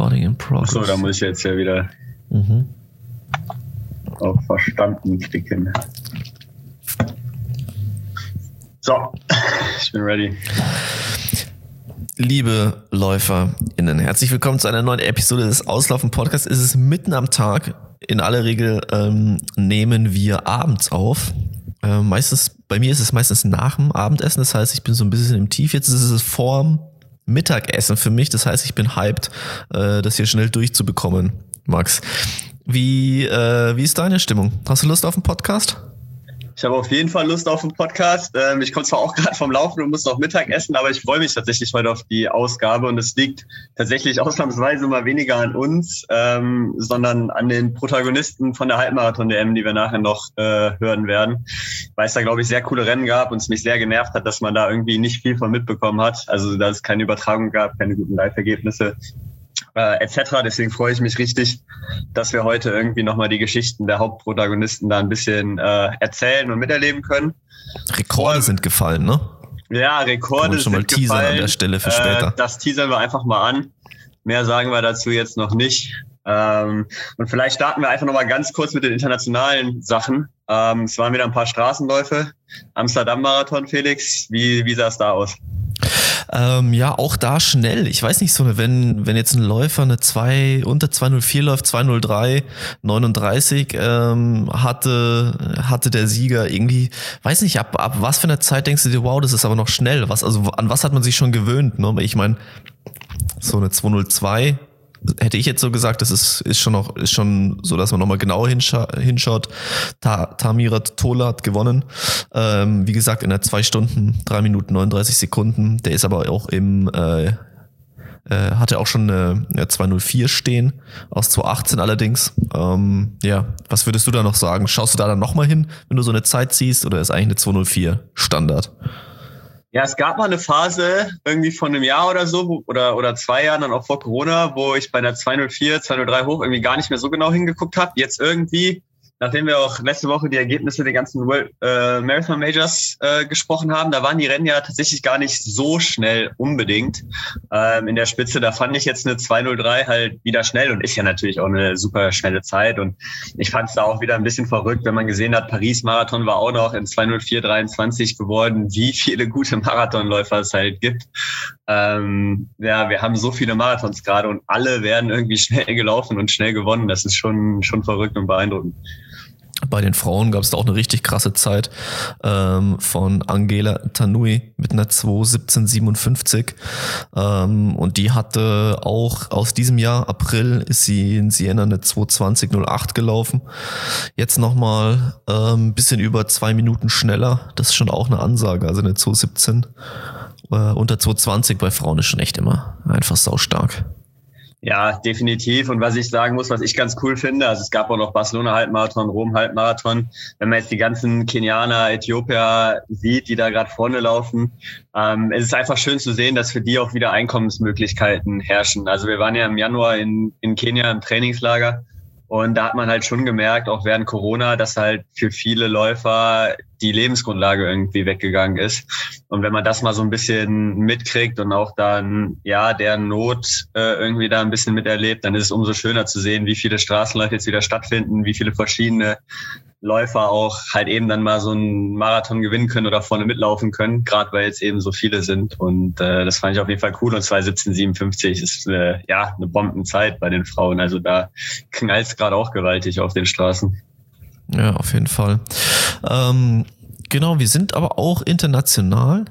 Recording in progress. Achso, da muss ich jetzt ja wieder mhm. auf verstanden klicken. So, ich bin ready. Liebe LäuferInnen, herzlich willkommen zu einer neuen Episode des Auslaufen Podcasts. Es ist mitten am Tag. In aller Regel ähm, nehmen wir abends auf. Äh, meistens, bei mir ist es meistens nach dem Abendessen. Das heißt, ich bin so ein bisschen im Tief. Jetzt ist es vorm Mittagessen für mich. Das heißt, ich bin hyped, äh, das hier schnell durchzubekommen, Max. Wie, äh, wie ist deine Stimmung? Hast du Lust auf einen Podcast? Ich habe auf jeden Fall Lust auf einen Podcast. Ähm, ich komme zwar auch gerade vom Laufen und muss noch Mittag essen, aber ich freue mich tatsächlich heute auf die Ausgabe und es liegt tatsächlich ausnahmsweise mal weniger an uns, ähm, sondern an den Protagonisten von der Halbmarathon-DM, die wir nachher noch äh, hören werden, weil es da, glaube ich, sehr coole Rennen gab und es mich sehr genervt hat, dass man da irgendwie nicht viel von mitbekommen hat. Also, dass es keine Übertragung gab, keine guten Live-Ergebnisse äh, etc. Deswegen freue ich mich richtig, dass wir heute irgendwie nochmal die Geschichten der Hauptprotagonisten da ein bisschen äh, erzählen und miterleben können. Rekorde und, sind gefallen, ne? Ja, Rekorde schon mal sind teasern gefallen. an der Stelle für später. Äh, das teasern wir einfach mal an. Mehr sagen wir dazu jetzt noch nicht. Ähm, und vielleicht starten wir einfach nochmal ganz kurz mit den internationalen Sachen. Ähm, es waren wieder ein paar Straßenläufe. Amsterdam-Marathon, Felix. Wie, wie sah es da aus? Ähm, ja, auch da schnell. Ich weiß nicht so, wenn, wenn jetzt ein Läufer eine 2 unter 204 läuft, 203, 39, ähm, hatte, hatte der Sieger irgendwie, weiß nicht, ab, ab was für einer Zeit denkst du dir, wow, das ist aber noch schnell. Was, also an was hat man sich schon gewöhnt? Ne? Ich meine, so eine 202 hätte ich jetzt so gesagt, das ist, ist schon noch, ist schon so, dass man nochmal genauer hinscha hinschaut. Ta Tamirat Tola hat gewonnen. Ähm, wie gesagt, in der zwei Stunden, drei Minuten 39 Sekunden. Der ist aber auch im, äh, äh, hatte auch schon eine, eine 204 stehen, aus 218 allerdings. Ähm, ja, was würdest du da noch sagen? Schaust du da dann nochmal hin, wenn du so eine Zeit siehst, oder ist eigentlich eine 204 Standard? Ja, es gab mal eine Phase irgendwie von einem Jahr oder so oder, oder zwei Jahren dann auch vor Corona, wo ich bei einer 204, 203 hoch irgendwie gar nicht mehr so genau hingeguckt habe. Jetzt irgendwie nachdem wir auch letzte Woche die Ergebnisse der ganzen World, äh, Marathon Majors äh, gesprochen haben, da waren die Rennen ja tatsächlich gar nicht so schnell unbedingt. Ähm, in der Spitze, da fand ich jetzt eine 203 halt wieder schnell und ist ja natürlich auch eine super schnelle Zeit. Und ich fand es da auch wieder ein bisschen verrückt, wenn man gesehen hat, Paris-Marathon war auch noch in 204,23 geworden, wie viele gute Marathonläufer es halt gibt. Ähm, ja, wir haben so viele Marathons gerade und alle werden irgendwie schnell gelaufen und schnell gewonnen. Das ist schon, schon verrückt und beeindruckend. Bei den Frauen gab es da auch eine richtig krasse Zeit ähm, von Angela Tanui mit einer 2.1757. Ähm, und die hatte auch aus diesem Jahr, April, ist sie in Siena eine 2.20.08 gelaufen. Jetzt nochmal ein ähm, bisschen über zwei Minuten schneller. Das ist schon auch eine Ansage. Also eine 2.17 äh, unter 2.20 bei Frauen ist schon echt immer einfach saustark. Ja, definitiv. Und was ich sagen muss, was ich ganz cool finde, also es gab auch noch Barcelona Halbmarathon, Rom Halbmarathon. Wenn man jetzt die ganzen Kenianer, Äthiopier sieht, die da gerade vorne laufen, ähm, es ist einfach schön zu sehen, dass für die auch wieder Einkommensmöglichkeiten herrschen. Also wir waren ja im Januar in, in Kenia im Trainingslager und da hat man halt schon gemerkt, auch während Corona, dass halt für viele Läufer die Lebensgrundlage irgendwie weggegangen ist. Und wenn man das mal so ein bisschen mitkriegt und auch dann, ja, der Not äh, irgendwie da ein bisschen miterlebt, dann ist es umso schöner zu sehen, wie viele Straßenläufe jetzt wieder stattfinden, wie viele verschiedene Läufer auch halt eben dann mal so einen Marathon gewinnen können oder vorne mitlaufen können, gerade weil jetzt eben so viele sind. Und äh, das fand ich auf jeden Fall cool. Und 2.17.57 ist äh, ja eine Bombenzeit bei den Frauen. Also da knallt es gerade auch gewaltig auf den Straßen. Ja, auf jeden Fall. Ähm, genau, wir sind aber auch international,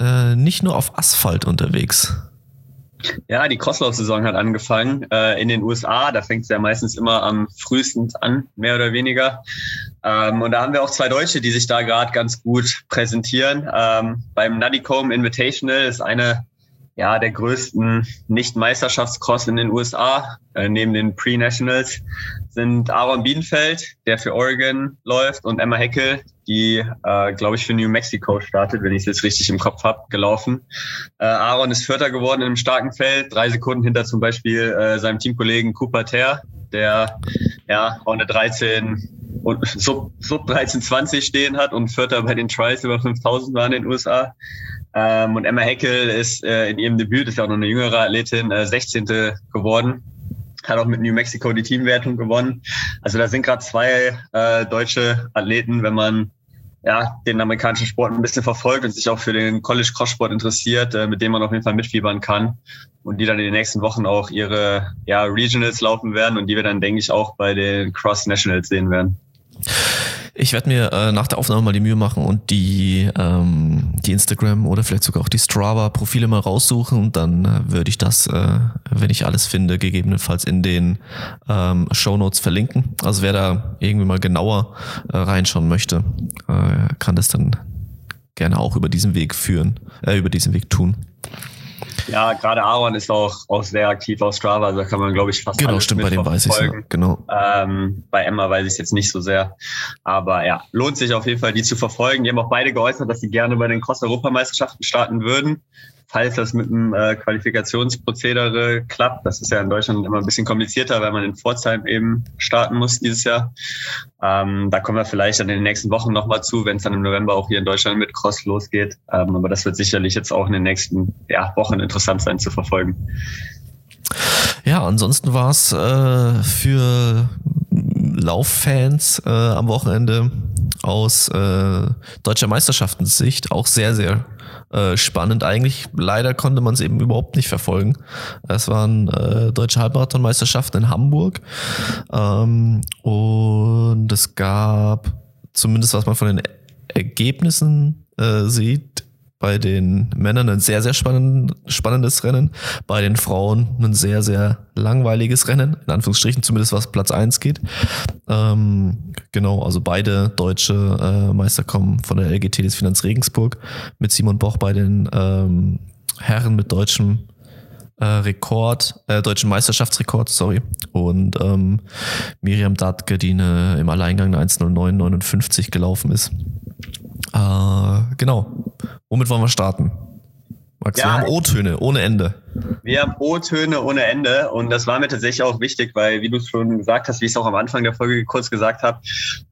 äh, nicht nur auf Asphalt unterwegs. Ja, die Crosslauf-Saison hat angefangen äh, in den USA. Da fängt es ja meistens immer am frühesten an, mehr oder weniger. Ähm, und da haben wir auch zwei Deutsche, die sich da gerade ganz gut präsentieren. Ähm, beim Nuttycombe Invitational ist eine ja, der größten Nicht-Meisterschaftscross in den USA, äh, neben den Pre-Nationals, sind Aaron Bienenfeld, der für Oregon läuft, und Emma Heckel, die, äh, glaube ich, für New Mexico startet, wenn ich es jetzt richtig im Kopf habe, gelaufen. Äh, Aaron ist Vierter geworden in einem starken Feld, drei Sekunden hinter zum Beispiel äh, seinem Teamkollegen Cooper Ter, der ja eine 13 und Sub, Sub 1320 stehen hat und Vierter bei den Trials über 5000 waren in den USA. Ähm, und Emma Heckel ist äh, in ihrem Debüt, ist ja auch noch eine jüngere Athletin, äh, 16. geworden. hat auch mit New Mexico die Teamwertung gewonnen. Also da sind gerade zwei äh, deutsche Athleten, wenn man ja, den amerikanischen Sport ein bisschen verfolgt und sich auch für den College Cross Sport interessiert, äh, mit dem man auf jeden Fall mitfiebern kann und die dann in den nächsten Wochen auch ihre ja, Regionals laufen werden und die wir dann, denke ich, auch bei den Cross Nationals sehen werden. Ich werde mir äh, nach der Aufnahme mal die Mühe machen und die, ähm, die Instagram oder vielleicht sogar auch die Strava-Profile mal raussuchen und dann äh, würde ich das, äh, wenn ich alles finde, gegebenenfalls in den ähm, Show Notes verlinken. Also wer da irgendwie mal genauer äh, reinschauen möchte, äh, kann das dann gerne auch über diesen Weg führen, äh, über diesen Weg tun. Ja, gerade Aaron ist auch, auch sehr aktiv auf Strava, also da kann man, glaube ich, fast Genau, stimmt, bei dem weiß ich ja, genau. Ähm, bei Emma weiß ich es jetzt nicht so sehr. Aber ja, lohnt sich auf jeden Fall, die zu verfolgen. Die haben auch beide geäußert, dass sie gerne bei den Cross-Europameisterschaften starten würden falls das mit dem äh, Qualifikationsprozedere klappt. Das ist ja in Deutschland immer ein bisschen komplizierter, weil man in Pforzheim eben starten muss dieses Jahr. Ähm, da kommen wir vielleicht dann in den nächsten Wochen nochmal zu, wenn es dann im November auch hier in Deutschland mit Cross losgeht. Ähm, aber das wird sicherlich jetzt auch in den nächsten ja, Wochen interessant sein zu verfolgen. Ja, ansonsten war es äh, für Lauffans äh, am Wochenende aus äh, deutscher Meisterschaftssicht auch sehr, sehr äh, spannend eigentlich. Leider konnte man es eben überhaupt nicht verfolgen. Es waren äh, deutsche Halbmarathonmeisterschaften in Hamburg ähm, und es gab zumindest was man von den Ergebnissen äh, sieht, bei den Männern ein sehr, sehr spannend, spannendes Rennen, bei den Frauen ein sehr, sehr langweiliges Rennen, in Anführungsstrichen zumindest was Platz eins geht. Ähm, genau, also beide deutsche äh, Meister kommen von der LGT des Finanz Regensburg mit Simon Boch bei den ähm, Herren mit deutschem äh, Rekord, äh, deutschen Meisterschaftsrekord, sorry. Und ähm, Miriam Datke, die eine, im Alleingang eine 1.09.59 gelaufen ist. Äh, genau. Womit wollen wir starten? Max, ja, wir haben O-Töne ohne Ende. Wir haben O-Töne ohne Ende und das war mir tatsächlich auch wichtig, weil, wie du es schon gesagt hast, wie ich es auch am Anfang der Folge kurz gesagt habe,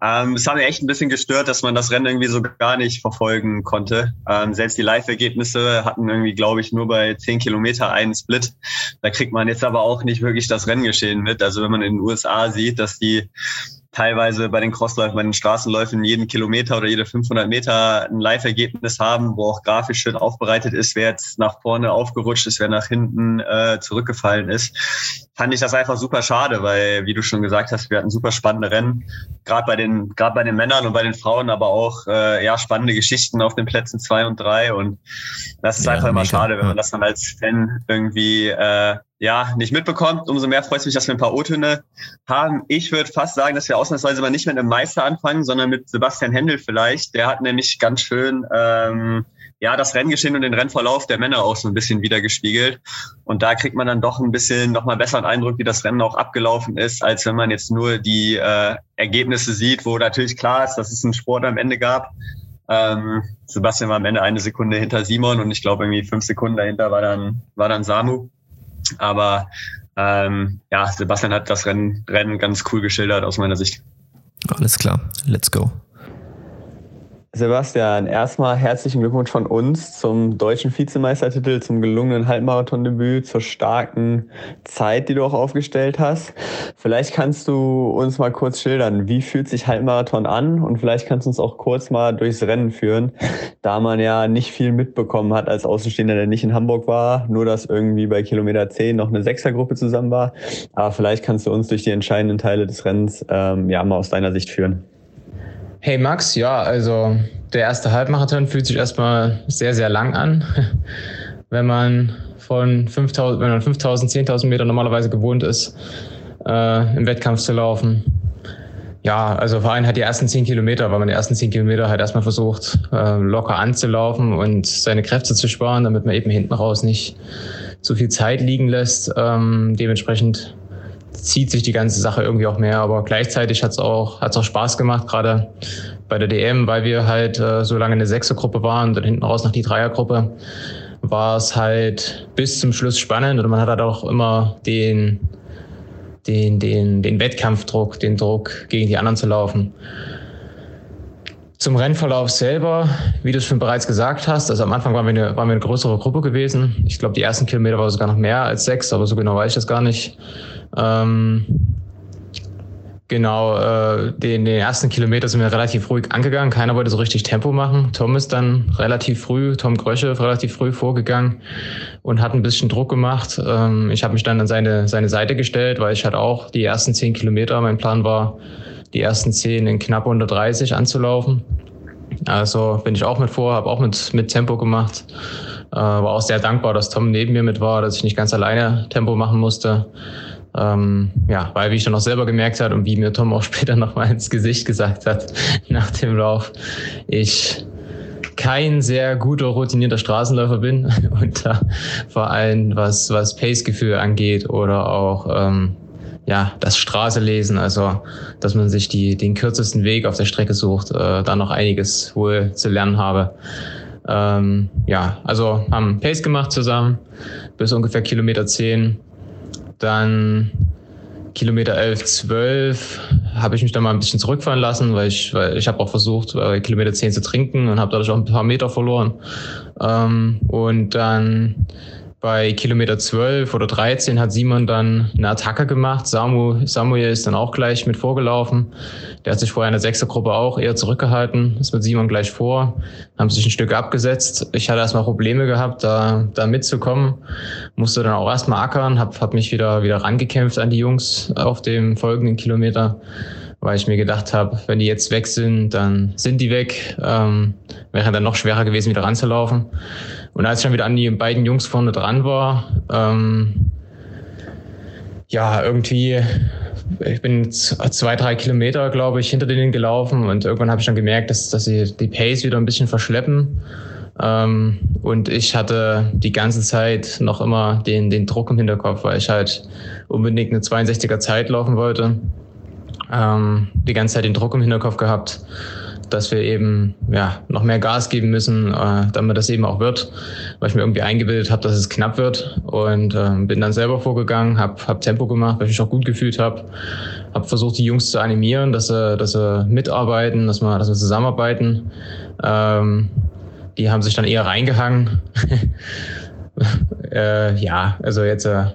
ähm, es hat mir echt ein bisschen gestört, dass man das Rennen irgendwie so gar nicht verfolgen konnte. Ähm, selbst die Live-Ergebnisse hatten irgendwie, glaube ich, nur bei 10 Kilometer einen Split. Da kriegt man jetzt aber auch nicht wirklich das Renngeschehen mit. Also wenn man in den USA sieht, dass die teilweise bei den Crossläufen, bei den Straßenläufen jeden Kilometer oder jede 500 Meter ein Live-Ergebnis haben, wo auch grafisch schön aufbereitet ist, wer jetzt nach vorne aufgerutscht ist, wer nach hinten äh, zurückgefallen ist. Fand ich das einfach super schade, weil, wie du schon gesagt hast, wir hatten super spannende Rennen, gerade bei den gerade bei den Männern und bei den Frauen, aber auch äh, ja spannende Geschichten auf den Plätzen zwei und drei und das ist ja, einfach immer mega. schade, wenn man das dann als Fan irgendwie äh, ja, nicht mitbekommt. Umso mehr freut es mich, dass wir ein paar O-Töne haben. Ich würde fast sagen, dass wir ausnahmsweise mal nicht mit einem Meister anfangen, sondern mit Sebastian Händel vielleicht. Der hat nämlich ganz schön ähm, ja das Renngeschehen und den Rennverlauf der Männer auch so ein bisschen wiedergespiegelt. Und da kriegt man dann doch ein bisschen nochmal besseren Eindruck, wie das Rennen auch abgelaufen ist, als wenn man jetzt nur die äh, Ergebnisse sieht, wo natürlich klar ist, dass es einen Sport am Ende gab. Ähm, Sebastian war am Ende eine Sekunde hinter Simon und ich glaube irgendwie fünf Sekunden dahinter war dann, war dann Samu. Aber ähm, ja, Sebastian hat das Rennen, Rennen ganz cool geschildert aus meiner Sicht. Alles klar, let's go. Sebastian, erstmal herzlichen Glückwunsch von uns zum deutschen Vizemeistertitel, zum gelungenen Halbmarathon-Debüt, zur starken Zeit, die du auch aufgestellt hast. Vielleicht kannst du uns mal kurz schildern, wie fühlt sich Halbmarathon an und vielleicht kannst du uns auch kurz mal durchs Rennen führen, da man ja nicht viel mitbekommen hat als Außenstehender, der nicht in Hamburg war, nur dass irgendwie bei Kilometer 10 noch eine Sechsergruppe zusammen war. Aber vielleicht kannst du uns durch die entscheidenden Teile des Rennens ähm, ja mal aus deiner Sicht führen. Hey Max, ja, also der erste Halbmarathon fühlt sich erstmal sehr, sehr lang an. Wenn man von 5000, wenn man 5000, 10.000 Meter normalerweise gewohnt ist, äh, im Wettkampf zu laufen. Ja, also vor allem hat die ersten 10 Kilometer, weil man die ersten 10 Kilometer halt erstmal versucht, äh, locker anzulaufen und seine Kräfte zu sparen, damit man eben hinten raus nicht so viel Zeit liegen lässt. Ähm, dementsprechend zieht sich die ganze Sache irgendwie auch mehr. Aber gleichzeitig hat es auch, hat's auch Spaß gemacht, gerade bei der DM, weil wir halt äh, so lange eine Sechsergruppe waren und dann hinten raus noch die Dreiergruppe, war es halt bis zum Schluss spannend und man hat halt auch immer den, den, den, den Wettkampfdruck, den Druck, gegen die anderen zu laufen. Zum Rennverlauf selber, wie du es schon bereits gesagt hast, also am Anfang waren wir eine, waren wir eine größere Gruppe gewesen. Ich glaube, die ersten Kilometer war sogar noch mehr als sechs, aber so genau weiß ich das gar nicht. Ähm, Genau, äh, den, den ersten Kilometer sind wir relativ ruhig angegangen. Keiner wollte so richtig Tempo machen. Tom ist dann relativ früh, Tom Grösche, relativ früh vorgegangen und hat ein bisschen Druck gemacht. Ähm, ich habe mich dann an seine, seine Seite gestellt, weil ich halt auch die ersten zehn Kilometer, mein Plan war, die ersten zehn in knapp unter 30 anzulaufen. Also bin ich auch mit vor, habe auch mit, mit Tempo gemacht. Äh, war auch sehr dankbar, dass Tom neben mir mit war, dass ich nicht ganz alleine Tempo machen musste. Ähm, ja, weil wie ich dann auch selber gemerkt hat und wie mir Tom auch später nochmal ins Gesicht gesagt hat nach dem Lauf, ich kein sehr guter, routinierter Straßenläufer bin und da vor allem was, was Pace-Gefühl angeht oder auch ähm, ja, das Straße lesen, also dass man sich die, den kürzesten Weg auf der Strecke sucht, äh, da noch einiges wohl zu lernen habe. Ähm, ja, also haben Pace gemacht zusammen bis ungefähr Kilometer 10 dann Kilometer 11, 12 habe ich mich dann mal ein bisschen zurückfahren lassen, weil ich, weil ich habe auch versucht, bei Kilometer 10 zu trinken und habe dadurch auch ein paar Meter verloren. Ähm, und dann bei Kilometer 12 oder 13 hat Simon dann eine Attacke gemacht. Samu, Samuel ist dann auch gleich mit vorgelaufen. Der hat sich vorher in der Sechsergruppe auch eher zurückgehalten, ist mit Simon gleich vor, haben sich ein Stück abgesetzt. Ich hatte erstmal Probleme gehabt, da, da mitzukommen. Musste dann auch erstmal ackern, habe hab mich wieder, wieder rangekämpft an die Jungs auf dem folgenden Kilometer weil ich mir gedacht habe, wenn die jetzt weg sind, dann sind die weg. Ähm, wäre dann noch schwerer gewesen, wieder ranzulaufen. Und als ich dann wieder an die beiden Jungs vorne dran war, ähm, ja, irgendwie, ich bin zwei, drei Kilometer, glaube ich, hinter denen gelaufen und irgendwann habe ich dann gemerkt, dass, dass sie die Pace wieder ein bisschen verschleppen. Ähm, und ich hatte die ganze Zeit noch immer den, den Druck im Hinterkopf, weil ich halt unbedingt eine 62er Zeit laufen wollte. Ähm, die ganze Zeit den Druck im Hinterkopf gehabt dass wir eben ja, noch mehr Gas geben müssen, äh, damit das eben auch wird, weil ich mir irgendwie eingebildet habe, dass es knapp wird und äh, bin dann selber vorgegangen, habe hab Tempo gemacht, weil ich mich auch gut gefühlt habe, habe versucht, die Jungs zu animieren, dass sie, dass sie mitarbeiten, dass wir, dass wir zusammenarbeiten. Ähm, die haben sich dann eher reingehangen. äh, ja, also jetzt äh,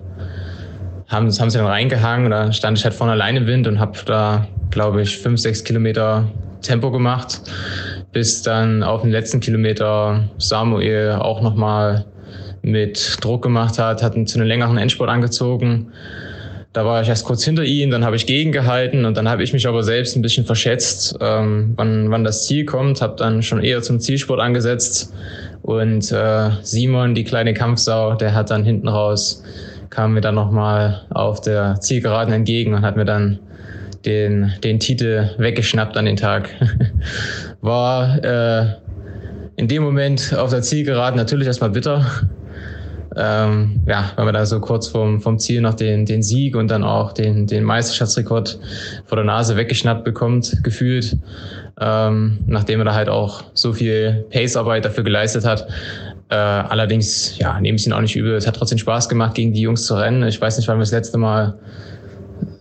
haben, haben sie dann reingehangen, da stand ich halt vorne allein im Wind und habe da, glaube ich, fünf, sechs Kilometer Tempo gemacht, bis dann auf den letzten Kilometer Samuel auch nochmal mit Druck gemacht hat, hat zu einem längeren Endspurt angezogen. Da war ich erst kurz hinter ihm, dann habe ich gegengehalten und dann habe ich mich aber selbst ein bisschen verschätzt, ähm, wann, wann das Ziel kommt, habe dann schon eher zum Zielsport angesetzt. Und äh, Simon, die kleine Kampfsau, der hat dann hinten raus, kam mir dann nochmal auf der Zielgeraden entgegen und hat mir dann den, den Titel weggeschnappt an den Tag. War äh, in dem Moment auf der Zielgeraden natürlich erstmal bitter. Ähm, ja, weil man da so kurz vom, vom Ziel noch den, den Sieg und dann auch den, den Meisterschaftsrekord vor der Nase weggeschnappt bekommt, gefühlt. Ähm, nachdem er da halt auch so viel Pacearbeit dafür geleistet hat. Äh, allerdings, ja, nehme ich ihn auch nicht übel. Es hat trotzdem Spaß gemacht, gegen die Jungs zu rennen. Ich weiß nicht, wann wir das letzte Mal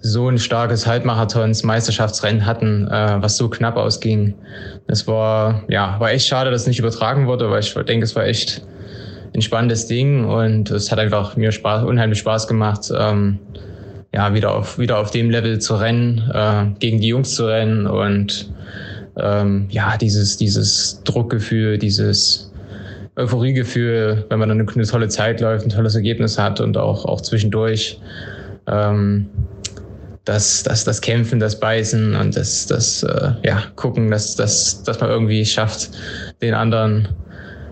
so ein starkes Halbmarathons Meisterschaftsrennen hatten, äh, was so knapp ausging. Das war ja war echt schade, dass es nicht übertragen wurde, weil ich denke, es war echt ein spannendes Ding und es hat einfach mir Spaß, unheimlich Spaß gemacht, ähm, ja wieder auf wieder auf dem Level zu rennen, äh, gegen die Jungs zu rennen und ähm, ja dieses dieses Druckgefühl, dieses Euphoriegefühl, wenn man dann eine, tolle Zeit läuft, ein tolles Ergebnis hat und auch auch zwischendurch. Ähm, das, das, das Kämpfen, das Beißen und das, das äh, ja, Gucken, dass, dass, dass man irgendwie schafft, den anderen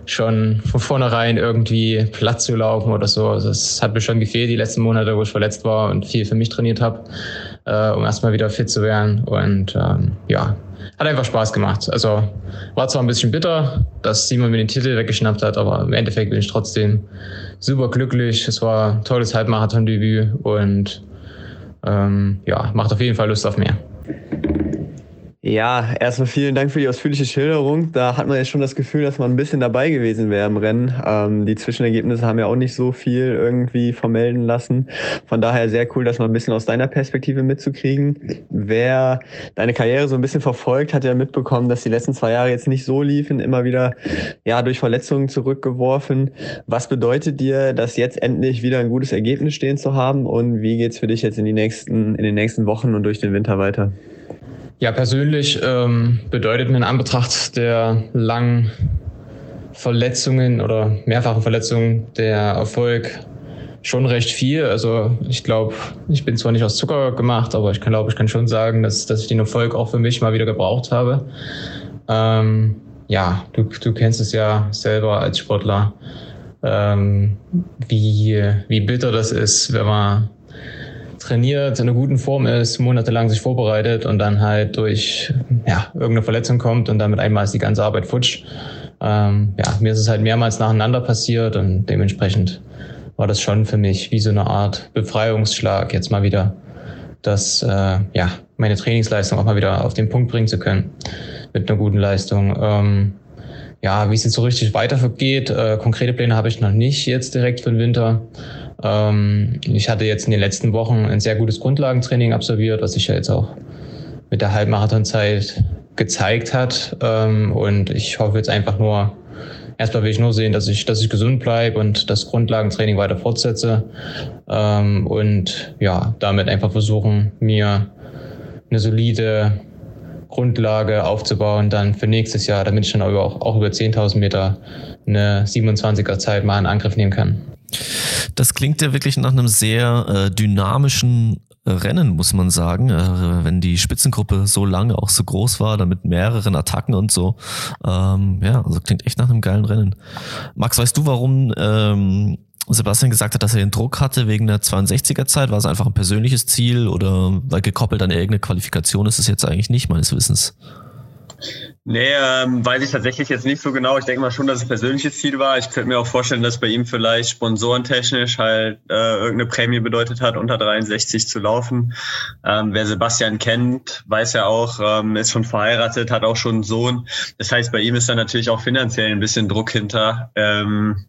schon von vornherein irgendwie platt zu laufen oder so. Also das hat mir schon gefehlt die letzten Monate, wo ich verletzt war und viel für mich trainiert habe, äh, um erstmal wieder fit zu werden. Und ähm, ja, hat einfach Spaß gemacht. Also war zwar ein bisschen bitter, dass Simon mir den Titel weggeschnappt hat, aber im Endeffekt bin ich trotzdem super glücklich. Es war ein tolles Halbmarathon-Debüt und ähm, ja, macht auf jeden Fall Lust auf mehr. Ja, erstmal vielen Dank für die ausführliche Schilderung. Da hat man jetzt schon das Gefühl, dass man ein bisschen dabei gewesen wäre im Rennen. Ähm, die Zwischenergebnisse haben ja auch nicht so viel irgendwie vermelden lassen. Von daher sehr cool, das mal ein bisschen aus deiner Perspektive mitzukriegen. Wer deine Karriere so ein bisschen verfolgt, hat ja mitbekommen, dass die letzten zwei Jahre jetzt nicht so liefen, immer wieder ja durch Verletzungen zurückgeworfen. Was bedeutet dir, dass jetzt endlich wieder ein gutes Ergebnis stehen zu haben und wie geht's für dich jetzt in die nächsten in den nächsten Wochen und durch den Winter weiter? Ja, persönlich ähm, bedeutet mir in Anbetracht der langen Verletzungen oder mehrfachen Verletzungen der Erfolg schon recht viel. Also ich glaube, ich bin zwar nicht aus Zucker gemacht, aber ich glaube, ich kann schon sagen, dass, dass ich den Erfolg auch für mich mal wieder gebraucht habe. Ähm, ja, du, du kennst es ja selber als Sportler, ähm, wie, wie bitter das ist, wenn man trainiert, in einer guten Form ist, monatelang sich vorbereitet und dann halt durch ja, irgendeine Verletzung kommt und damit einmal ist die ganze Arbeit futsch. Ähm, ja, mir ist es halt mehrmals nacheinander passiert und dementsprechend war das schon für mich wie so eine Art Befreiungsschlag, jetzt mal wieder das, äh, ja, meine Trainingsleistung auch mal wieder auf den Punkt bringen zu können mit einer guten Leistung. Ähm, ja, wie es jetzt so richtig weitergeht, äh, konkrete Pläne habe ich noch nicht jetzt direkt für den Winter. Ähm, ich hatte jetzt in den letzten Wochen ein sehr gutes Grundlagentraining absolviert, was sich ja jetzt auch mit der Halbmarathonzeit gezeigt hat. Ähm, und ich hoffe jetzt einfach nur, erstmal will ich nur sehen, dass ich, dass ich gesund bleibe und das Grundlagentraining weiter fortsetze. Ähm, und ja, damit einfach versuchen, mir eine solide Grundlage aufzubauen, dann für nächstes Jahr, damit ich dann auch, auch über 10.000 Meter eine 27er Zeit mal in Angriff nehmen kann. Das klingt ja wirklich nach einem sehr äh, dynamischen Rennen, muss man sagen. Äh, wenn die Spitzengruppe so lange auch so groß war, dann mit mehreren Attacken und so. Ähm, ja, also klingt echt nach einem geilen Rennen. Max, weißt du, warum ähm, Sebastian gesagt hat, dass er den Druck hatte wegen der 62er Zeit? War es einfach ein persönliches Ziel oder weil gekoppelt an irgendeine Qualifikation ist es jetzt eigentlich nicht, meines Wissens? Nee, ähm, weiß ich tatsächlich jetzt nicht so genau. Ich denke mal schon, dass es ein persönliches Ziel war. Ich könnte mir auch vorstellen, dass bei ihm vielleicht sponsorentechnisch halt äh, irgendeine Prämie bedeutet hat, unter 63 zu laufen. Ähm, wer Sebastian kennt, weiß ja auch, ähm, ist schon verheiratet, hat auch schon einen Sohn. Das heißt, bei ihm ist da natürlich auch finanziell ein bisschen Druck hinter. Ähm,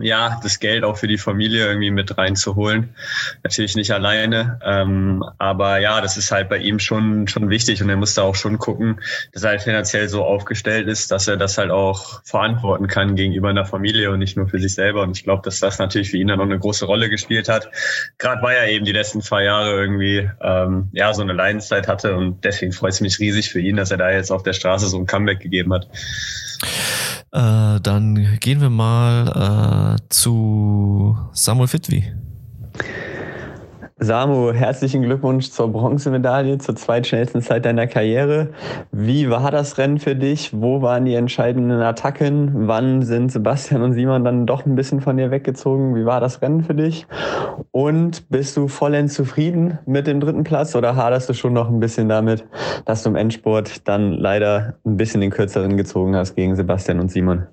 ja, das Geld auch für die Familie irgendwie mit reinzuholen. Natürlich nicht alleine, ähm, aber ja, das ist halt bei ihm schon schon wichtig und er muss da auch schon gucken, dass er halt finanziell so aufgestellt ist, dass er das halt auch verantworten kann gegenüber einer Familie und nicht nur für sich selber. Und ich glaube, dass das natürlich für ihn dann noch eine große Rolle gespielt hat. Gerade weil er eben die letzten zwei Jahre irgendwie ähm, ja so eine Leidenszeit hatte und deswegen freut es mich riesig für ihn, dass er da jetzt auf der Straße so ein Comeback gegeben hat. Äh, dann gehen wir mal äh, zu Samuel Fitwi. Samu, herzlichen Glückwunsch zur Bronzemedaille, zur zweitschnellsten Zeit deiner Karriere. Wie war das Rennen für dich? Wo waren die entscheidenden Attacken? Wann sind Sebastian und Simon dann doch ein bisschen von dir weggezogen? Wie war das Rennen für dich? Und bist du vollends zufrieden mit dem dritten Platz oder haderst du schon noch ein bisschen damit, dass du im Endsport dann leider ein bisschen den kürzeren gezogen hast gegen Sebastian und Simon?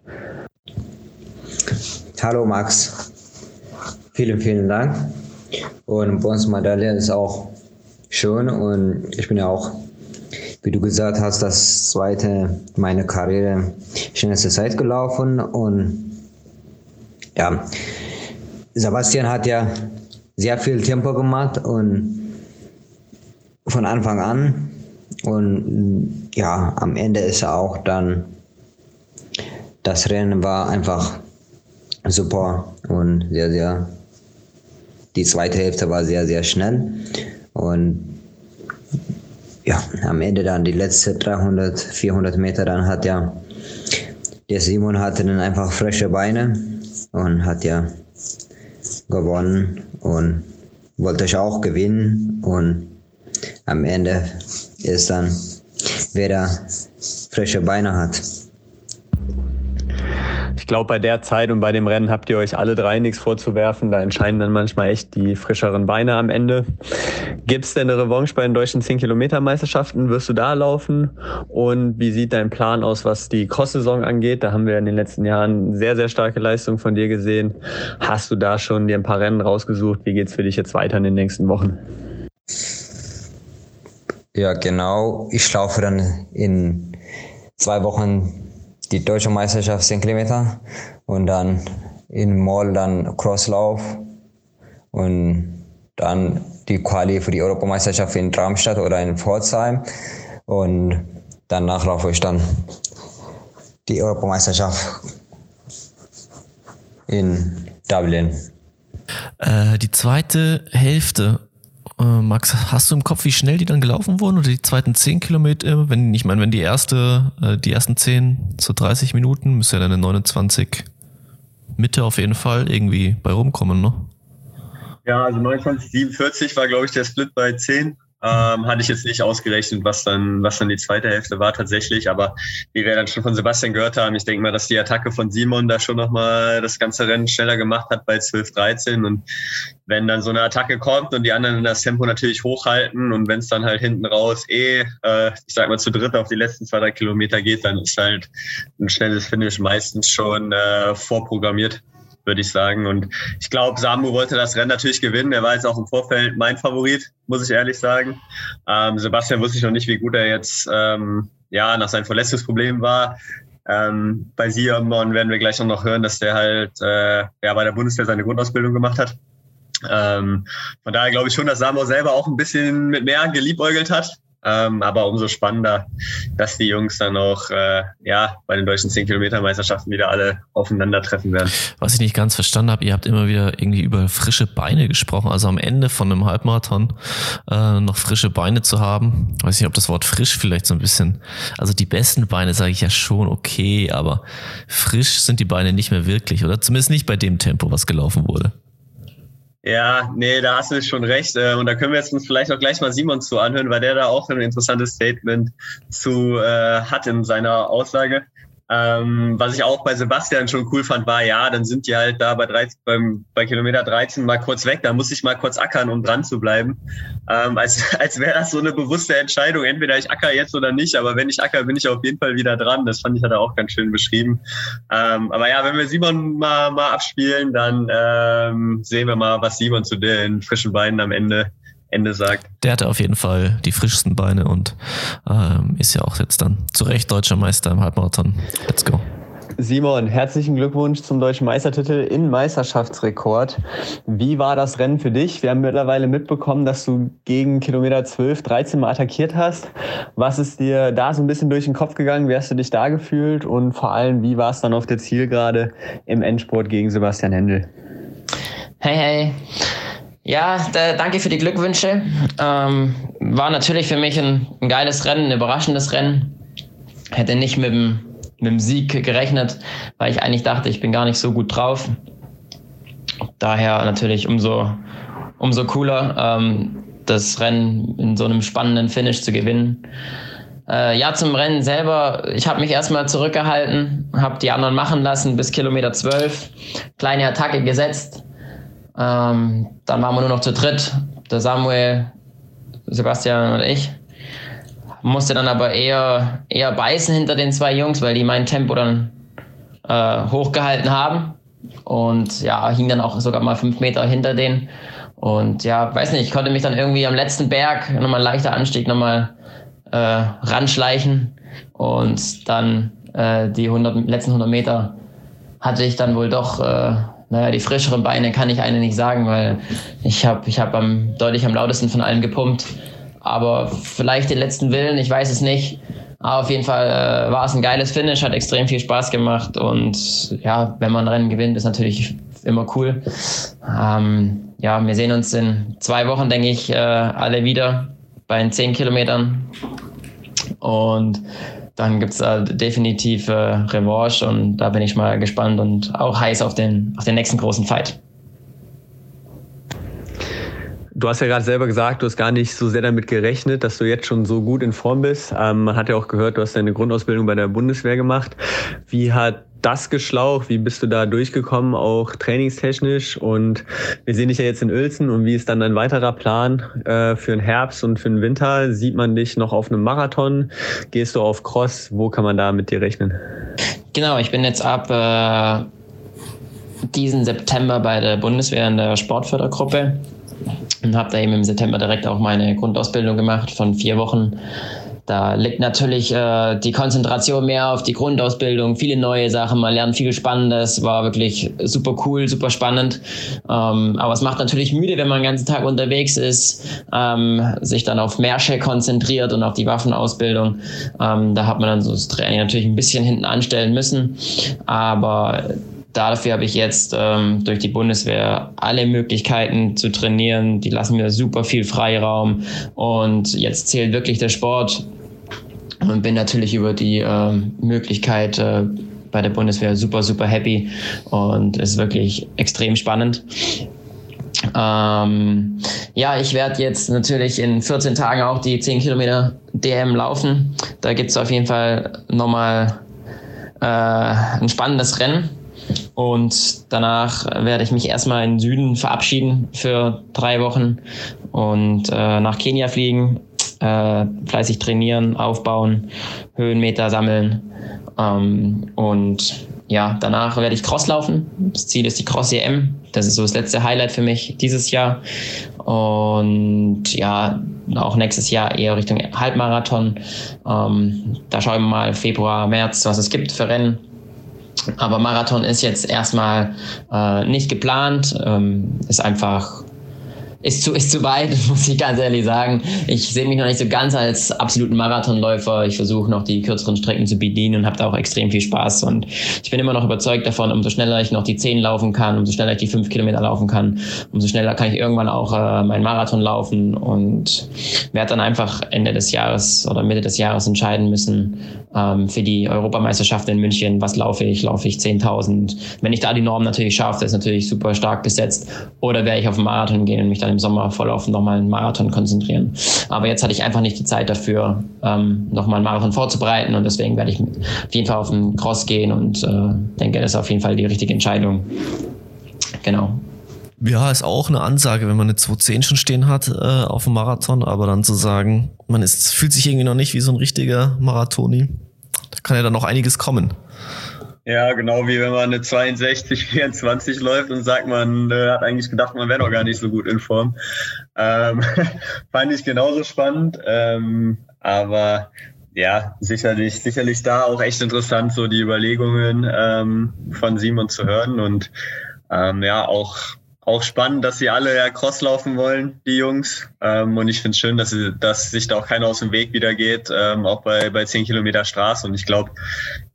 Hallo Max. Vielen, vielen Dank und Bronzemedaille ist auch schön und ich bin ja auch, wie du gesagt hast, das zweite meine Karriere schnellste Zeit gelaufen und ja, Sebastian hat ja sehr viel Tempo gemacht und von Anfang an und ja, am Ende ist er auch dann, das Rennen war einfach super und sehr, sehr die zweite Hälfte war sehr, sehr schnell. Und ja, am Ende dann die letzten 300, 400 Meter, dann hat ja der Simon hatte dann einfach frische Beine und hat ja gewonnen und wollte ich auch gewinnen und am Ende ist dann wer da frische Beine hat glaube, bei der Zeit und bei dem Rennen habt ihr euch alle drei nichts vorzuwerfen. Da entscheiden dann manchmal echt die frischeren Beine am Ende. Gibt es denn eine Revanche bei den deutschen 10-Kilometer-Meisterschaften? Wirst du da laufen? Und wie sieht dein Plan aus, was die Cross-Saison angeht? Da haben wir in den letzten Jahren sehr, sehr starke Leistungen von dir gesehen. Hast du da schon dir ein paar Rennen rausgesucht? Wie geht es für dich jetzt weiter in den nächsten Wochen? Ja, genau. Ich laufe dann in zwei Wochen die deutsche Meisterschaft 10 Kilometer und dann in Mall dann Crosslauf und dann die Quali für die Europameisterschaft in Darmstadt oder in Pforzheim und danach laufe ich dann die Europameisterschaft in Dublin. Äh, die zweite Hälfte, Max, hast du im Kopf, wie schnell die dann gelaufen wurden oder die zweiten 10 Kilometer? Wenn, ich meine, wenn die erste, äh, die ersten 10 zu 30 Minuten, müsste ja dann eine 29 Mitte auf jeden Fall irgendwie bei rumkommen, ne? Ja, also 29,47 war, glaube ich, der Split bei 10. Ähm, hatte ich jetzt nicht ausgerechnet, was dann, was dann die zweite Hälfte war tatsächlich. Aber wie wir dann schon von Sebastian gehört haben, ich denke mal, dass die Attacke von Simon da schon nochmal das ganze Rennen schneller gemacht hat bei 12, 13. Und wenn dann so eine Attacke kommt und die anderen das Tempo natürlich hochhalten und wenn es dann halt hinten raus eh, äh, ich sag mal, zu dritt auf die letzten zwei, drei Kilometer geht, dann ist halt ein schnelles Finish meistens schon äh, vorprogrammiert würde ich sagen. Und ich glaube, Samu wollte das Rennen natürlich gewinnen. Er war jetzt auch im Vorfeld mein Favorit, muss ich ehrlich sagen. Ähm, Sebastian wusste ich noch nicht, wie gut er jetzt ähm, ja, nach seinem Verletzungsproblem war. Ähm, bei Simon werden wir gleich noch hören, dass der halt äh, ja, bei der Bundeswehr seine Grundausbildung gemacht hat. Ähm, von daher glaube ich schon, dass Samu selber auch ein bisschen mit mehr geliebäugelt hat. Ähm, aber umso spannender, dass die Jungs dann auch äh, ja, bei den deutschen 10-Kilometer-Meisterschaften wieder alle aufeinandertreffen werden. Was ich nicht ganz verstanden habe, ihr habt immer wieder irgendwie über frische Beine gesprochen. Also am Ende von einem Halbmarathon äh, noch frische Beine zu haben. Weiß nicht, ob das Wort frisch vielleicht so ein bisschen. Also die besten Beine sage ich ja schon okay, aber frisch sind die Beine nicht mehr wirklich, oder? Zumindest nicht bei dem Tempo, was gelaufen wurde. Ja, nee, da hast du schon recht. Äh, und da können wir jetzt uns vielleicht auch gleich mal Simon zu anhören, weil der da auch ein interessantes Statement zu äh, hat in seiner Aussage. Ähm, was ich auch bei Sebastian schon cool fand, war, ja, dann sind die halt da bei, 13, beim, bei Kilometer 13 mal kurz weg. Da muss ich mal kurz ackern, um dran zu bleiben. Ähm, als als wäre das so eine bewusste Entscheidung. Entweder ich acker jetzt oder nicht, aber wenn ich acker, bin ich auf jeden Fall wieder dran. Das fand ich, hat er auch ganz schön beschrieben. Ähm, aber ja, wenn wir Simon mal, mal abspielen, dann ähm, sehen wir mal, was Simon zu den frischen Beinen am Ende Ende sagt. Der hatte auf jeden Fall die frischsten Beine und ähm, ist ja auch jetzt dann zu Recht deutscher Meister im Halbmarathon. Let's go. Simon, herzlichen Glückwunsch zum deutschen Meistertitel in Meisterschaftsrekord. Wie war das Rennen für dich? Wir haben mittlerweile mitbekommen, dass du gegen Kilometer 12, 13 Mal attackiert hast. Was ist dir da so ein bisschen durch den Kopf gegangen? Wie hast du dich da gefühlt? Und vor allem, wie war es dann auf der Zielgerade im Endsport gegen Sebastian Händel? Hey, hey. Ja, da, danke für die Glückwünsche. Ähm, war natürlich für mich ein, ein, geiles Rennen, ein überraschendes Rennen. Hätte nicht mit dem, mit dem Sieg gerechnet, weil ich eigentlich dachte, ich bin gar nicht so gut drauf. Daher natürlich umso, umso cooler, ähm, das Rennen in so einem spannenden Finish zu gewinnen. Äh, ja, zum Rennen selber. Ich habe mich erstmal zurückgehalten, habe die anderen machen lassen bis Kilometer 12. Kleine Attacke gesetzt ähm, dann waren wir nur noch zu dritt. Der Samuel, Sebastian und ich. Musste dann aber eher, eher beißen hinter den zwei Jungs, weil die mein Tempo dann äh, hochgehalten haben. Und ja, hing dann auch sogar mal fünf Meter hinter denen. Und ja, weiß nicht, ich konnte mich dann irgendwie am letzten Berg, nochmal ein leichter Anstieg, nochmal äh, ranschleichen. Und dann äh, die 100, letzten 100 Meter hatte ich dann wohl doch äh, naja, die frischeren Beine kann ich eine nicht sagen, weil ich habe ich hab am, deutlich am lautesten von allen gepumpt. Aber vielleicht den letzten Willen, ich weiß es nicht. Aber auf jeden Fall äh, war es ein geiles Finish, hat extrem viel Spaß gemacht. Und ja, wenn man ein Rennen gewinnt, ist natürlich immer cool. Ähm, ja, wir sehen uns in zwei Wochen, denke ich, äh, alle wieder bei den 10 Kilometern. Und dann gibt es äh, definitiv äh, Revanche und da bin ich mal gespannt und auch heiß auf den, auf den nächsten großen Fight. Du hast ja gerade selber gesagt, du hast gar nicht so sehr damit gerechnet, dass du jetzt schon so gut in Form bist. Ähm, man hat ja auch gehört, du hast deine Grundausbildung bei der Bundeswehr gemacht. Wie hat das geschlaucht? Wie bist du da durchgekommen, auch trainingstechnisch? Und wir sehen dich ja jetzt in Uelzen und wie ist dann dein weiterer Plan äh, für den Herbst und für den Winter? Sieht man dich noch auf einem Marathon? Gehst du auf Cross? Wo kann man da mit dir rechnen? Genau, ich bin jetzt ab äh, diesen September bei der Bundeswehr in der Sportfördergruppe. und habe da eben im September direkt auch meine Grundausbildung gemacht von vier Wochen da liegt natürlich äh, die Konzentration mehr auf die Grundausbildung, viele neue Sachen, man lernt viel Spannendes, war wirklich super cool, super spannend. Ähm, aber es macht natürlich müde, wenn man den ganzen Tag unterwegs ist, ähm, sich dann auf Märsche konzentriert und auf die Waffenausbildung. Ähm, da hat man dann so das Training natürlich ein bisschen hinten anstellen müssen. Aber dafür habe ich jetzt ähm, durch die Bundeswehr alle Möglichkeiten zu trainieren. Die lassen mir super viel Freiraum und jetzt zählt wirklich der Sport und bin natürlich über die äh, Möglichkeit äh, bei der Bundeswehr super, super happy und ist wirklich extrem spannend. Ähm, ja, ich werde jetzt natürlich in 14 Tagen auch die 10 Kilometer DM laufen. Da gibt es auf jeden Fall nochmal äh, ein spannendes Rennen. Und danach werde ich mich erstmal in den Süden verabschieden für drei Wochen und äh, nach Kenia fliegen äh, fleißig trainieren, aufbauen, Höhenmeter sammeln. Ähm, und ja, danach werde ich Cross laufen. Das Ziel ist die Cross EM. Das ist so das letzte Highlight für mich dieses Jahr. Und ja, auch nächstes Jahr eher Richtung Halbmarathon. Ähm, da schauen wir mal Februar, März, was es gibt für Rennen. Aber Marathon ist jetzt erstmal äh, nicht geplant, ähm, ist einfach ist zu, ist zu weit, muss ich ganz ehrlich sagen. Ich sehe mich noch nicht so ganz als absoluten Marathonläufer. Ich versuche noch die kürzeren Strecken zu bedienen und habe da auch extrem viel Spaß. Und ich bin immer noch überzeugt davon, umso schneller ich noch die 10 laufen kann, umso schneller ich die 5 Kilometer laufen kann, umso schneller kann ich irgendwann auch äh, meinen Marathon laufen und werde dann einfach Ende des Jahres oder Mitte des Jahres entscheiden müssen ähm, für die Europameisterschaft in München, was laufe ich, laufe ich 10.000. Wenn ich da die Norm natürlich schaffe, ist natürlich super stark besetzt. Oder werde ich auf den Marathon gehen und mich dann im Sommer voll auf nochmal einen Marathon konzentrieren. Aber jetzt hatte ich einfach nicht die Zeit dafür, ähm, nochmal einen Marathon vorzubereiten und deswegen werde ich auf jeden Fall auf den Cross gehen und äh, denke, das ist auf jeden Fall die richtige Entscheidung. Genau. Ja, ist auch eine Ansage, wenn man eine 210 schon stehen hat äh, auf dem Marathon, aber dann zu sagen, man ist, fühlt sich irgendwie noch nicht wie so ein richtiger Marathoni. Da kann ja dann noch einiges kommen. Ja, genau wie wenn man eine 62, 24 läuft und sagt, man äh, hat eigentlich gedacht, man wäre noch gar nicht so gut in Form. Ähm, fand ich genauso spannend. Ähm, aber ja, sicherlich, sicherlich da auch echt interessant, so die Überlegungen ähm, von Simon zu hören und ähm, ja, auch auch spannend, dass sie alle ja Cross laufen wollen, die Jungs. Ähm, und ich finde es schön, dass, sie, dass sich da auch keiner aus dem Weg wieder geht, ähm, auch bei, bei 10 Kilometer Straße. Und ich glaube,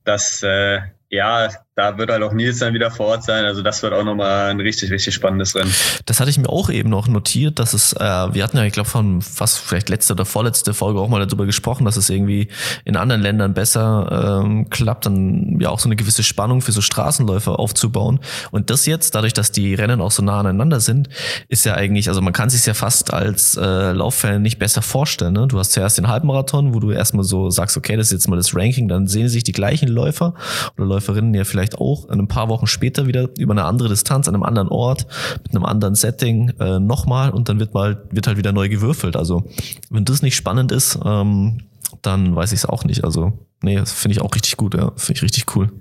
dass äh, ja, da wird halt auch Nils dann wieder vor Ort sein. Also das wird auch nochmal ein richtig, richtig spannendes Rennen. Das hatte ich mir auch eben noch notiert, dass es, äh, wir hatten ja, ich glaube, von fast vielleicht letzte oder vorletzte Folge auch mal darüber gesprochen, dass es irgendwie in anderen Ländern besser ähm, klappt, dann ja auch so eine gewisse Spannung für so Straßenläufer aufzubauen. Und das jetzt, dadurch, dass die Rennen auch so nah aneinander sind, ist ja eigentlich, also man kann sich ja fast als äh, Lauffan nicht besser vorstellen. Ne? Du hast zuerst den Halbmarathon, wo du erstmal so sagst, okay, das ist jetzt mal das Ranking, dann sehen sich die gleichen Läufer oder Läuferinnen ja vielleicht vielleicht auch ein paar Wochen später wieder über eine andere Distanz, an einem anderen Ort, mit einem anderen Setting äh, nochmal und dann wird mal, wird halt wieder neu gewürfelt. Also wenn das nicht spannend ist, ähm, dann weiß ich es auch nicht. Also, nee, das finde ich auch richtig gut, ja. Finde ich richtig cool.